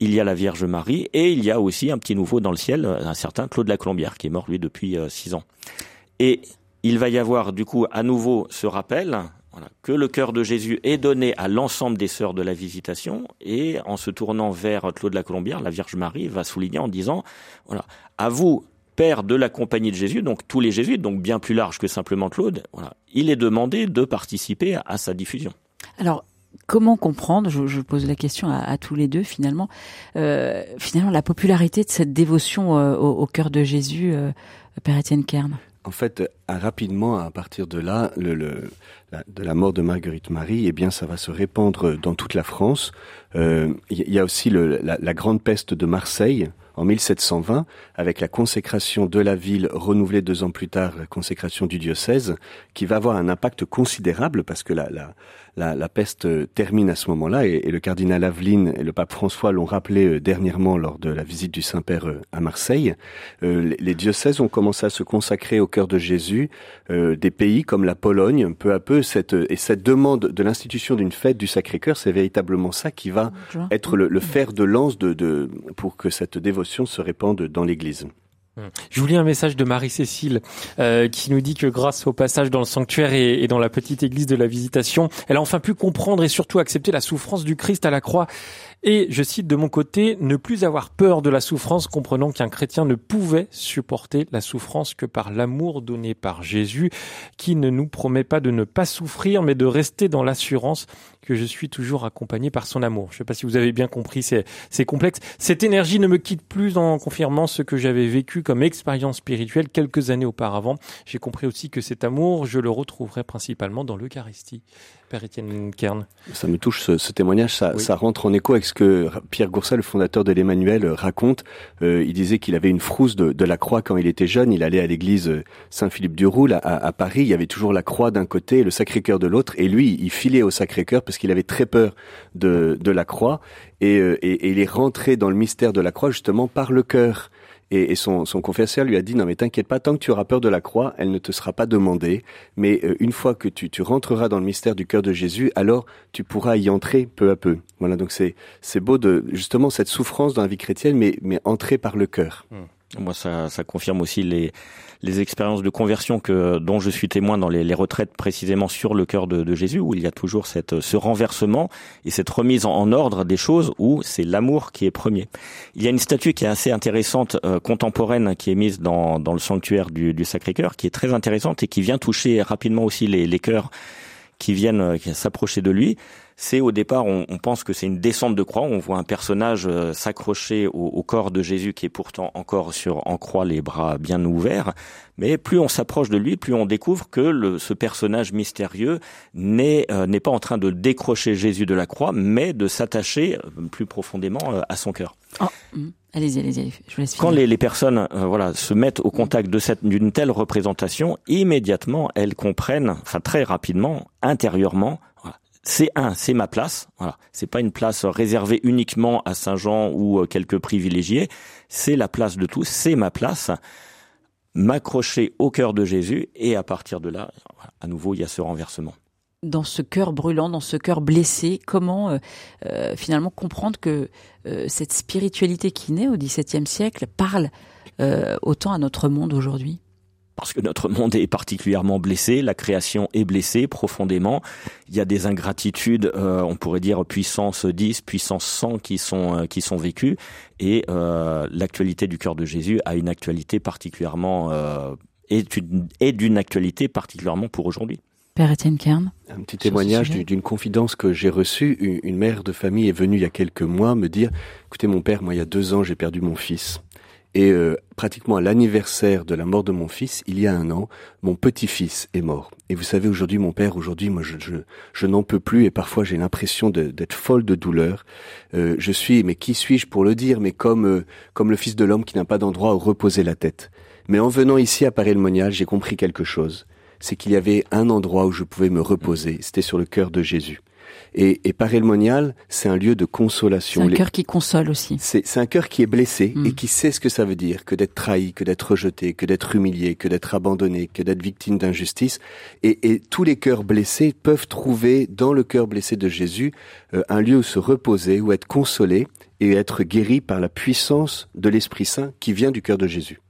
il y a la Vierge Marie et il y a aussi un petit nouveau dans le ciel, un certain Claude la Colombière qui est mort lui depuis six ans. Et il va y avoir du coup à nouveau ce rappel que le cœur de Jésus est donné à l'ensemble des sœurs de la visitation et en se tournant vers Claude la Colombière, la Vierge Marie va souligner en disant voilà, à vous père de la compagnie de Jésus, donc tous les jésuites, donc bien plus large que simplement Claude, il est demandé de participer à, sa diffusion. Alors, comment comprendre, je, pose la question à, tous les deux finalement, euh, finalement la popularité de cette dévotion euh, au, cœur de Jésus, euh, Père Étienne Kern? Rapidement, à partir de là, le, de la mort de Marguerite Marie, eh bien, ça va se répandre dans toute la France. Il y, a aussi la, la, grande peste de Marseille, en 1720, avec la consécration de la ville renouvelée deux ans plus tard, la consécration du diocèse, qui va avoir un impact considérable parce que la, la, la, la peste termine à ce moment-là et, le cardinal Aveline et le pape François l'ont rappelé euh, dernièrement lors de la visite du Saint-Père euh, à Marseille. Euh, les, diocèses ont commencé à se consacrer au cœur de Jésus. Des pays comme la Pologne, peu à peu, cette, et cette demande de l'institution d'une fête du Sacré-Cœur, c'est véritablement ça qui va être le, le fer de lance de, de, pour que cette dévotion se répande dans l'Église. Je vous lis un message de Marie-Cécile euh, qui nous dit que grâce au passage dans le sanctuaire et, et, dans la petite église de la Visitation, elle a enfin pu comprendre et surtout accepter la souffrance du Christ à la croix et, je cite de mon côté, ne plus avoir peur de la souffrance, comprenant qu'un chrétien ne pouvait supporter la souffrance que par l'amour donné par Jésus, qui ne nous promet pas de ne pas souffrir, mais de rester dans l'assurance que je suis toujours accompagné par son amour. Je ne sais pas si vous avez bien compris, c'est complexe. Cette énergie ne me quitte plus en confirmant ce que j'avais vécu comme expérience spirituelle quelques années auparavant. J'ai compris aussi que cet amour, je le retrouverai principalement dans l'Eucharistie. Père Étienne Kern. Ça me touche ce, témoignage, ça, ça, rentre en écho avec ce que Pierre Goursat, le fondateur de l'Emmanuel, raconte. Euh, il disait qu'il avait une frousse de, de, la croix quand il était jeune. Il allait à l'église Saint-Philippe-du-Roule à, à, Paris. Il y avait toujours la croix d'un côté et le Sacré-Cœur de l'autre. Et lui, il filait au Sacré-Cœur parce qu'il avait très peur de, de la croix. Et, euh, et, et il est rentré dans le mystère de la croix justement par le cœur. Et, son, confesseur lui a dit non mais t'inquiète pas, tant que tu auras peur de la croix, elle ne te sera pas demandée. Mais euh, une fois que tu, tu rentreras dans le mystère du cœur de Jésus, alors tu pourras y entrer peu à peu. Voilà, donc c'est beau de justement cette souffrance dans la vie chrétienne, mais mais entrer par le cœur. Mmh. Moi, ça, ça confirme aussi les, les expériences de conversion que dont je suis témoin dans les, les retraites précisément sur le cœur de, de, Jésus, où il y a toujours cette, ce renversement et cette remise en, ordre des choses, où c'est l'amour qui est premier. Il y a une statue qui est assez intéressante, euh, contemporaine, qui est mise dans, dans le sanctuaire du, du Sacré-Cœur, qui est très intéressante et qui vient toucher rapidement aussi les, les cœurs qui viennent euh, s'approcher de lui c'est au départ, on, pense que c'est une descente de croix. On voit un personnage euh, s'accrocher au, corps de Jésus qui est pourtant encore sur en croix, les bras bien ouverts. Mais plus on s'approche de lui, plus on découvre que le, ce personnage mystérieux n'est euh, n'est pas en train de décrocher Jésus de la croix, mais de s'attacher euh, plus profondément à son cœur. Oh, hmm. Allez-y, allez-y, je vous laisse Quand les, les personnes voilà, se mettent au contact de cette d'une telle représentation, immédiatement, elles comprennent, enfin très rapidement, intérieurement, c'est un, c'est ma place. Voilà, c'est pas une place réservée uniquement à Saint-Jean ou euh, quelques privilégiés. C'est la place de tous. C'est ma place. M'accrocher au cœur de Jésus et à partir de là, à nouveau, il y a ce renversement. Dans ce cœur brûlant, dans ce cœur blessé, comment euh, euh, finalement comprendre que cette spiritualité qui naît au XVIIe siècle parle autant à notre monde aujourd'hui? Parce que notre monde est particulièrement blessé, la création est blessée profondément. Il y a des ingratitudes, euh, on pourrait dire puissance 10, puissance 100 qui sont euh, qui sont vécues, et euh, l'actualité du cœur de Jésus a une actualité particulièrement est d'une actualité particulièrement pour aujourd'hui. Père Étienne Kern. Un petit témoignage d'une confidence que j'ai reçue. Une mère de famille est venue il y a quelques mois me dire, écoutez mon père, moi il y a deux ans j'ai perdu mon fils. Et euh, pratiquement à l'anniversaire de la mort de mon fils, il y a un an, mon petit-fils est mort. Et vous savez, aujourd'hui, mon père, aujourd'hui, moi, je, je, je n'en peux plus et parfois j'ai l'impression d'être folle de douleur. Euh, je suis, mais qui suis-je pour le dire, mais comme, euh, comme le Fils de l'homme qui n'a pas d'endroit où reposer la tête. Mais en venant ici à Paris-le-Monial, j'ai compris quelque chose. C'est qu'il y avait un endroit où je pouvais me reposer. C'était sur le cœur de Jésus. Et, et c'est un lieu de consolation. C'est un cœur qui console aussi. C'est un cœur qui est blessé et mm. qui sait ce que ça veut dire que d'être trahi, que d'être rejeté, que d'être humilié, que d'être abandonné, que d'être victime d'injustice. Et, et, tous les cœurs blessés peuvent trouver dans le cœur blessé de Jésus euh, un lieu où se reposer, où être consolé et être guéri par la puissance de l'Esprit Saint qui vient du cœur de Jésus.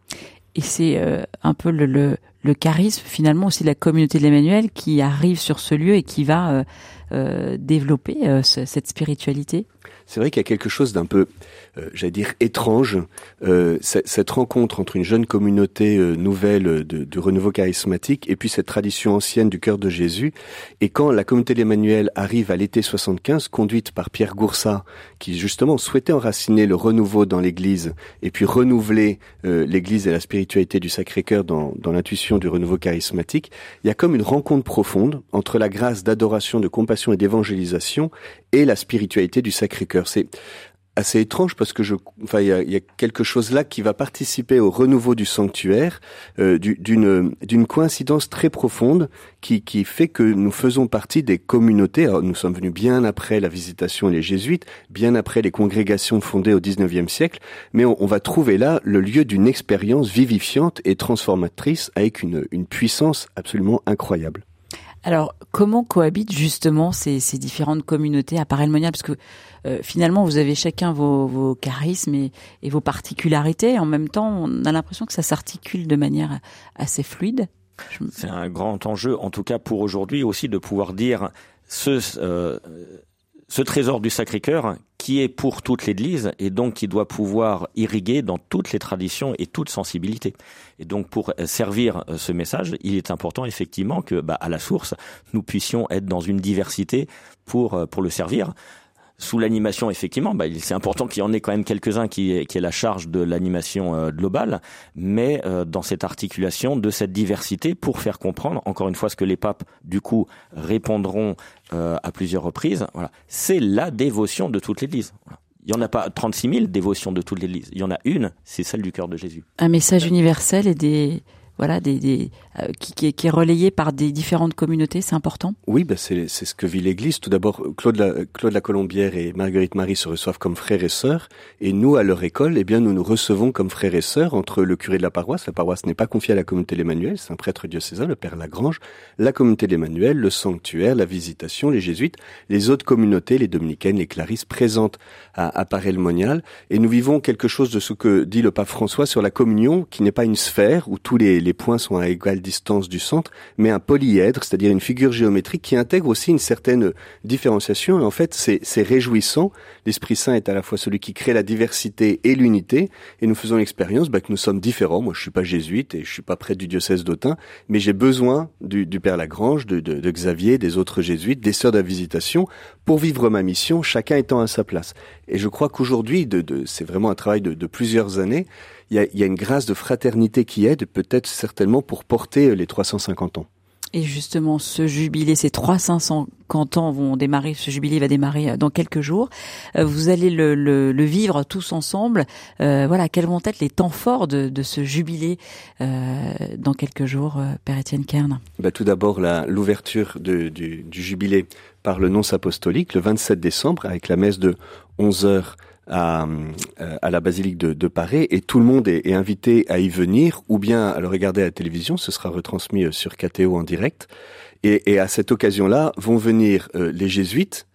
Et c'est euh, un peu le, le, le, charisme finalement aussi de la communauté de l'Emmanuel qui arrive sur ce lieu et qui va euh développer euh, cette spiritualité? C'est vrai qu'il y a quelque chose d'un peu, euh, j'allais dire, étrange. Euh, cette rencontre entre une jeune communauté euh, nouvelle de, de, renouveau charismatique et puis cette tradition ancienne du cœur de Jésus. Et quand la communauté d'Emmanuel arrive à l'été 75, conduite par Pierre Goursat, qui justement souhaitait enraciner le renouveau dans l'Église et puis renouveler euh, l'Église et la spiritualité du Sacré-Cœur dans, dans l'intuition du renouveau charismatique, il y a comme une rencontre profonde entre la grâce d'adoration, de compassion et d'évangélisation et la spiritualité du Sacré-Cœur. C'est assez étrange parce que je, enfin, il y a, quelque chose là qui va participer au renouveau du sanctuaire, euh, d'une d'une coïncidence très profonde qui qui fait que nous faisons partie des communautés. Alors, nous sommes venus bien après la visitation des jésuites, bien après les congrégations fondées au XIXe siècle, mais on, on, va trouver là le lieu d'une expérience vivifiante et transformatrice avec une une puissance absolument incroyable. Alors, comment cohabitent justement ces, ces différentes communautés à paray Parce que euh, finalement, vous avez chacun vos, charismes et, et, vos particularités. En même temps, on a l'impression que ça s'articule de manière assez fluide. C'est un grand enjeu, en tout cas pour aujourd'hui aussi, de pouvoir dire ce, euh, ce trésor du Sacré-Cœur qui est pour toute l'Église et donc qui doit pouvoir irriguer dans toutes les traditions et toute sensibilité. Et donc pour servir euh, ce message, il est important effectivement que, bah, à la source, nous puissions être dans une diversité pour euh, pour le servir sous l'animation, effectivement, bah, c'est important qu'il y en ait quand même quelques-uns qui, qui aient la charge de l'animation euh, globale, mais euh, dans cette articulation de cette diversité pour faire comprendre, encore une fois, ce que les papes, du coup, répondront euh, à plusieurs reprises. Voilà, c'est la dévotion de toute l'Église. Il n'y en a pas 36 000 dévotions de toute l'Église. Il y en a une, c'est celle du cœur de Jésus. Un message universel et des voilà, des, des euh, qui, qui, est relayé par des différentes communautés, c'est important Oui, bah c'est ce que vit l'Église. Tout d'abord, Claude la, Claude la Colombière et Marguerite Marie se reçoivent comme frères et sœurs, et nous, à leur école, eh bien, nous nous recevons comme frères et sœurs entre le curé de la paroisse. La paroisse n'est pas confiée à la communauté l'Emmanuel, c'est un prêtre diocésain, le père Lagrange, la communauté l'Emmanuel, le sanctuaire, la visitation, les jésuites, les autres communautés, les dominicaines, les clarisses, présentes à, à Paray-le-Monial, et nous vivons quelque chose de ce que dit le pape François sur la communion, qui n'est pas une sphère où tous les les points sont à égale distance du centre, mais un polyèdre, c'est-à-dire une figure géométrique qui intègre aussi une certaine différenciation. Et en fait, c'est réjouissant. L'Esprit Saint est à la fois celui qui crée la diversité et l'unité, et nous faisons l'expérience bah, que nous sommes différents. Moi, je suis pas jésuite et je suis pas près du diocèse d'Autun, mais j'ai besoin du, du, Père Lagrange, de, de, de Xavier, des autres jésuites, des sœurs de la visitation, pour vivre ma mission, chacun étant à sa place. Et je crois qu'aujourd'hui, de, c'est vraiment un travail de plusieurs années, il y a, y a, une grâce de fraternité qui aide, peut-être certainement pour porter euh, les 350 ans. Et justement, ce jubilé, ces 350 ans vont démarrer, ce jubilé va démarrer euh, dans quelques jours. Euh, vous allez le, le, le vivre tous ensemble. Euh, voilà, quels vont être les temps forts de, de ce jubilé euh, dans quelques jours, Père Étienne Kern? Bah, Tout d'abord, l'ouverture du, du jubilé par le nonce apostolique le 27 décembre avec la messe de 11 heures à, euh, à la basilique de, de Paris et tout le monde est, est, invité à y venir ou bien à le regarder à la télévision. Ce sera retransmis euh, sur KTO en direct. Et, et à cette occasion-là vont venir euh, les jésuites,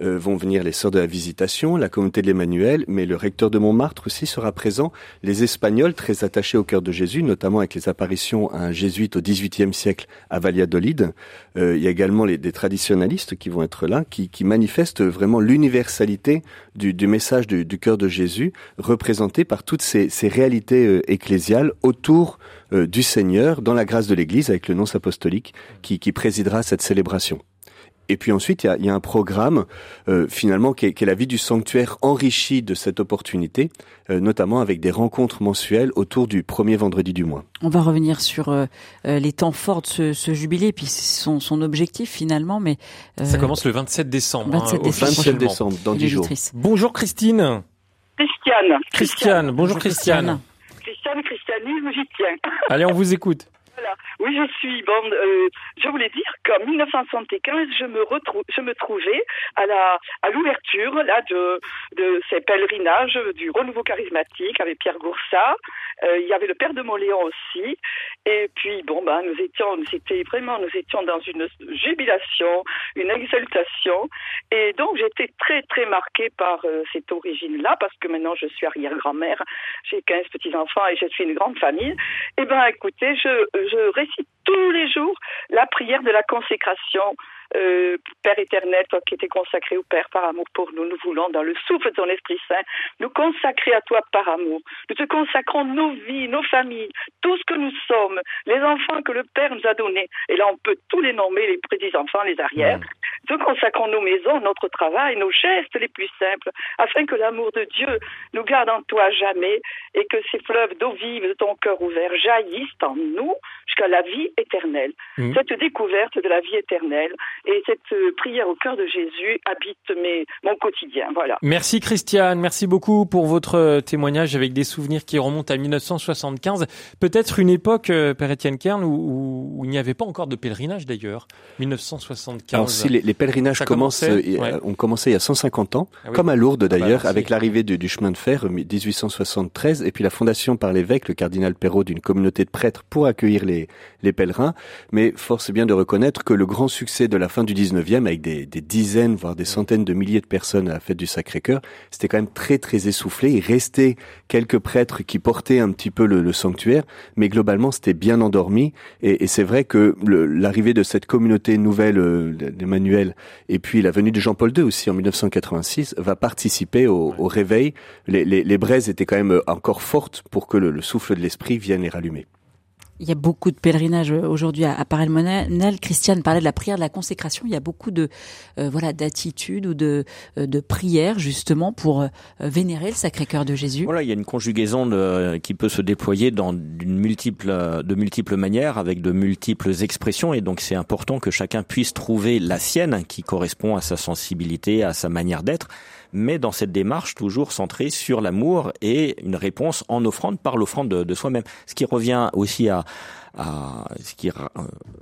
euh, vont venir les sœurs de la Visitation, la communauté de l'Emmanuel, mais le recteur de Montmartre aussi sera présent, les Espagnols très attachés au cœur de Jésus, notamment avec les apparitions à un jésuite au XVIIIe siècle à Valladolid. Euh, il y a également les, des traditionalistes qui vont être là, qui, qui manifestent vraiment l'universalité du, du, message du, du, cœur de Jésus, représenté par toutes ces, ces réalités euh, ecclésiales autour euh, du Seigneur, dans la grâce de l'Église, avec le nonce apostolique qui, qui présidera cette célébration. Et puis ensuite, il y a, y a, un programme euh, finalement qui est, qui est, la vie du sanctuaire enrichi de cette opportunité, euh, notamment avec des rencontres mensuelles autour du premier vendredi du mois. On va revenir sur euh, euh les temps forts de ce, ce jubilé, puis son, son objectif finalement. Mais euh, ça commence le 27 décembre. 27 hein, décembre, 27 décembre dans 10 jours. Bonjour Christine. Christiane. Christiane. Bonjour, Christiane. Christiane, christianisme, j'y tiens. Allez, on vous écoute. Oui, je suis. Bon, euh, je voulais dire qu'en 1975, je me retrouve, trouvais à la à l'ouverture là de de ces pèlerinages du renouveau charismatique avec Pierre Goursat. Euh, il y avait le père de Moléon aussi. Et puis bon, ben nous étions, étions vraiment, nous étions dans une jubilation, une exaltation. Et donc j'étais très très marquée par euh, cette origine-là parce que maintenant je suis arrière-grand-mère, j'ai 15 petits enfants et je suis une grande famille. Eh ben écoutez, je récite tous les jours la prière de la consécration euh, Père éternel, toi qui étais consacré au Père par amour pour nous, nous voulons, dans le souffle de ton Esprit Saint, nous consacrer à toi par amour. Nous te consacrons nos vies, nos familles, tout ce que nous sommes, les enfants que le Père nous a donnés. Et là, on peut tous les nommer, les petits-enfants, les arrières. Nous consacrons nos maisons, notre travail, nos gestes les plus simples, afin que l'amour de Dieu nous garde en toi jamais et que ces fleuves d'eau vive de ton cœur ouvert jaillissent en nous jusqu'à la vie éternelle. Mmh. Cette découverte de la vie éternelle, et cette euh, prière au cœur de Jésus habite mes, mon quotidien. Voilà. Merci Christiane, merci beaucoup pour votre euh, témoignage avec des souvenirs qui remontent à 1975. Peut-être une époque, euh, Père Étienne Kern, où, où, il n'y avait pas encore de pèlerinage d'ailleurs. 1975. Alors si les, les pèlerinages commencent, ont commencé il y a 150 ans, ah comme à Lourdes ah bah, d'ailleurs, avec l'arrivée du, du, chemin de fer 1873 et puis la fondation par l'évêque, le cardinal Perrault, d'une communauté de prêtres pour accueillir les, les pèlerins. Mais force est bien de reconnaître que le grand succès de la fin du 19e, avec des, dizaines, voire des centaines de milliers de personnes à la fête du Sacré-Cœur, c'était quand même très très essoufflé. Il restait quelques prêtres qui portaient un petit peu le, sanctuaire, mais globalement c'était bien endormi. Et, c'est vrai que l'arrivée de cette communauté nouvelle euh, d'Emmanuel et puis la venue de Jean-Paul II aussi en 1986 va participer au, réveil. Les, braises étaient quand même encore fortes pour que le souffle de l'esprit vienne les rallumer. Il y a beaucoup de pèlerinages euh, aujourd'hui à, à Paray-le-Monial. Christiane parlait de la prière de la consécration. Il y a beaucoup de euh, voilà d'attitudes ou de euh, de prières justement pour euh, vénérer le Sacré-Cœur de Jésus. Voilà, il y a une conjugaison de, qui peut se déployer dans d'une multiple de multiples manières avec de multiples expressions et donc c'est important que chacun puisse trouver la sienne qui correspond à sa sensibilité, à sa manière d'être mais dans cette démarche toujours centrée sur l'amour et une réponse en offrande par l'offrande de, soi-même. Ce qui revient aussi à, à, ce qui euh,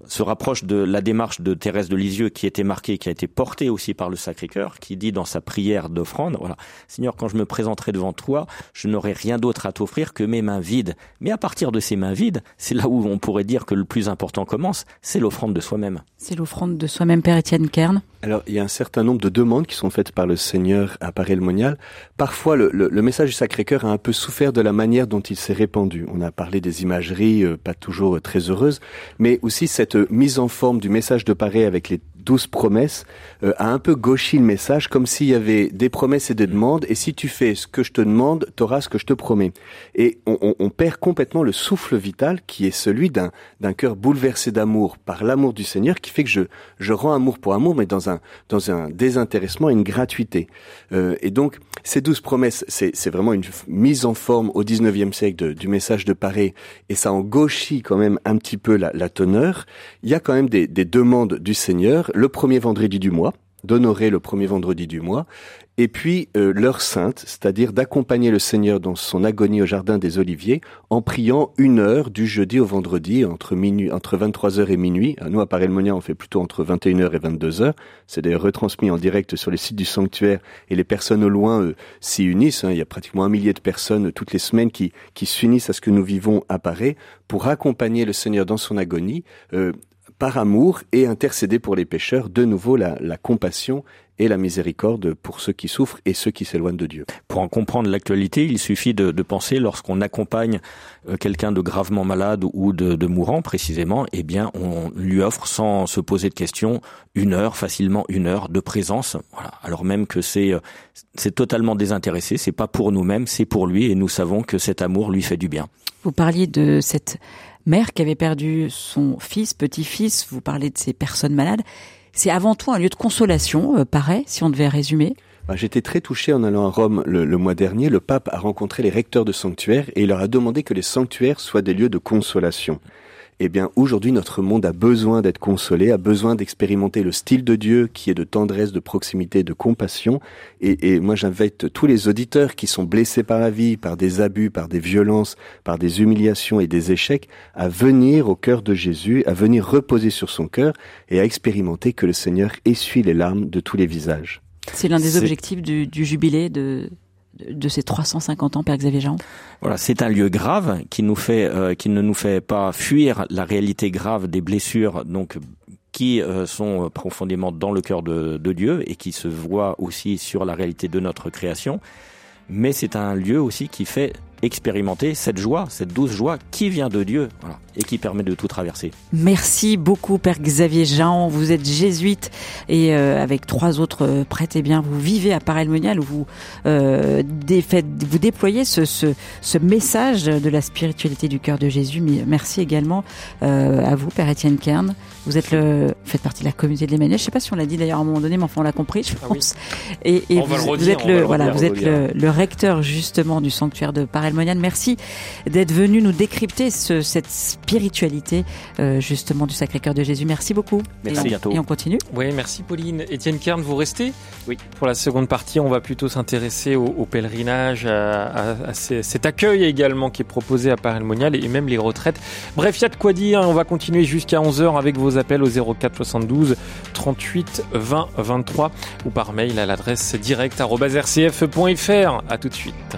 se rapproche de la démarche de Thérèse de Lisieux qui était marquée, qui a été portée aussi par le Sacré-Cœur, qui dit dans sa prière d'offrande, voilà, Seigneur, quand je me présenterai devant toi, je n'aurai rien d'autre à t'offrir que mes mains vides. Mais à partir de ces mains vides, c'est là où on pourrait dire que le plus important commence, c'est l'offrande de soi-même. C'est l'offrande de soi-même, Père Étienne Kern. Alors, il y a un certain nombre de demandes qui sont faites par le Seigneur à Paray-le-Monial. Parfois, le, le, le, message du Sacré-Cœur a un peu souffert de la manière dont il s'est répandu. On a parlé des imageries, euh, pas toujours très heureuses, mais aussi cette mise en forme du message de Paray avec les douze promesses euh, a un peu gauchi le message comme s'il y avait des promesses et des demandes et si tu fais ce que je te demande, t'auras ce que je te promets. Et on, on, on, perd complètement le souffle vital qui est celui d'un d'un cœur bouleversé d'amour par l'amour du Seigneur qui fait que je je rends amour pour amour mais dans un dans un désintéressement une gratuité. Euh, et donc ces douze promesses, c'est vraiment une mise en forme au 19e siècle de, du message de Paré et ça en gauchit quand même un petit peu la, la teneur. Il y a quand même des, des demandes du Seigneur le premier vendredi du mois, d'honorer le premier vendredi du mois, et puis euh, l'heure sainte, c'est-à-dire d'accompagner le Seigneur dans son agonie au jardin des Oliviers en priant une heure du jeudi au vendredi entre minuit, entre 23h et minuit. Nous à Paray-le-Monial, on fait plutôt entre 21h et 22h. C'est d'ailleurs retransmis en direct sur les sites du sanctuaire et les personnes au loin euh, s'y unissent. Hein. Il y a pratiquement un millier de personnes toutes les semaines qui, qui s'unissent à ce que nous vivons à Paray pour accompagner le Seigneur dans son agonie. Par amour et intercéder pour les pécheurs, de nouveau la, la, compassion et la miséricorde pour ceux qui souffrent et ceux qui s'éloignent de Dieu. Pour en comprendre l'actualité, il suffit de, de penser lorsqu'on accompagne euh, quelqu'un de gravement malade ou de, de, mourant précisément, eh bien on lui offre sans se poser de questions une heure, facilement une heure de présence, voilà. alors même que c'est euh, c'est totalement désintéressé, c'est pas pour nous-mêmes, c'est pour lui et nous savons que cet amour lui fait du bien. Vous parliez de cette mère qui avait perdu son fils, petit-fils, vous parlez de ces personnes malades. C'est avant tout un lieu de consolation, euh, paraît, si on devait résumer. Bah, j'étais très touché en allant à Rome le, le, mois dernier. Le pape a rencontré les recteurs de sanctuaires et il leur a demandé que les sanctuaires soient des lieux de consolation. Eh bien, aujourd'hui, notre monde a besoin d'être consolé, a besoin d'expérimenter le style de Dieu qui est de tendresse, de proximité, de compassion. Et, et moi, j'invite tous les auditeurs qui sont blessés par la vie, par des abus, par des violences, par des humiliations et des échecs, à venir au cœur de Jésus, à venir reposer sur son cœur et à expérimenter que le Seigneur essuie les larmes de tous les visages. C'est l'un des objectifs du, du jubilé de, de ces 350 ans, Père Xavier Jean Voilà, c'est un lieu grave qui nous fait, euh, qui ne nous fait pas fuir la réalité grave des blessures, donc qui euh, sont profondément dans le cœur de, de Dieu et qui se voient aussi sur la réalité de notre création. Mais c'est un lieu aussi qui fait expérimenter cette joie, cette douce joie qui vient de Dieu et qui permet de tout traverser. Merci beaucoup Père Xavier Jean, vous êtes jésuite et euh, avec trois autres euh, prêtres, eh bien vous vivez à Paray-le-Monial où vous, euh, déployez ce, message de la spiritualité du cœur de Jésus. Merci également euh, à vous Père Étienne Kern. Vous êtes le, faites partie de la communauté de l'Emmanuel. Je sais pas si on l'a dit d'ailleurs à un moment donné, mais enfin on l'a compris, je pense. Ah oui. Et, et vous, redire, vous, êtes le, voilà, vous êtes le, le, recteur justement du sanctuaire de Paray Monial. Merci d'être venu nous décrypter ce, cette spiritualité euh, justement du Sacré-Cœur de Jésus. Merci beaucoup. Merci, et, bientôt. Et on continue. Oui, merci Pauline. Étienne Kern, vous restez Oui. Pour la seconde partie, on va plutôt s'intéresser au, au, pèlerinage, à, à, à ces, cet accueil également qui est proposé à Paray-le-Monial et même les retraites. Bref, il y a de quoi dire. On va continuer jusqu'à 11h avec vos appels au 04 72 38 20 23 ou par mail à l'adresse direct@rcf.fr. À tout de suite.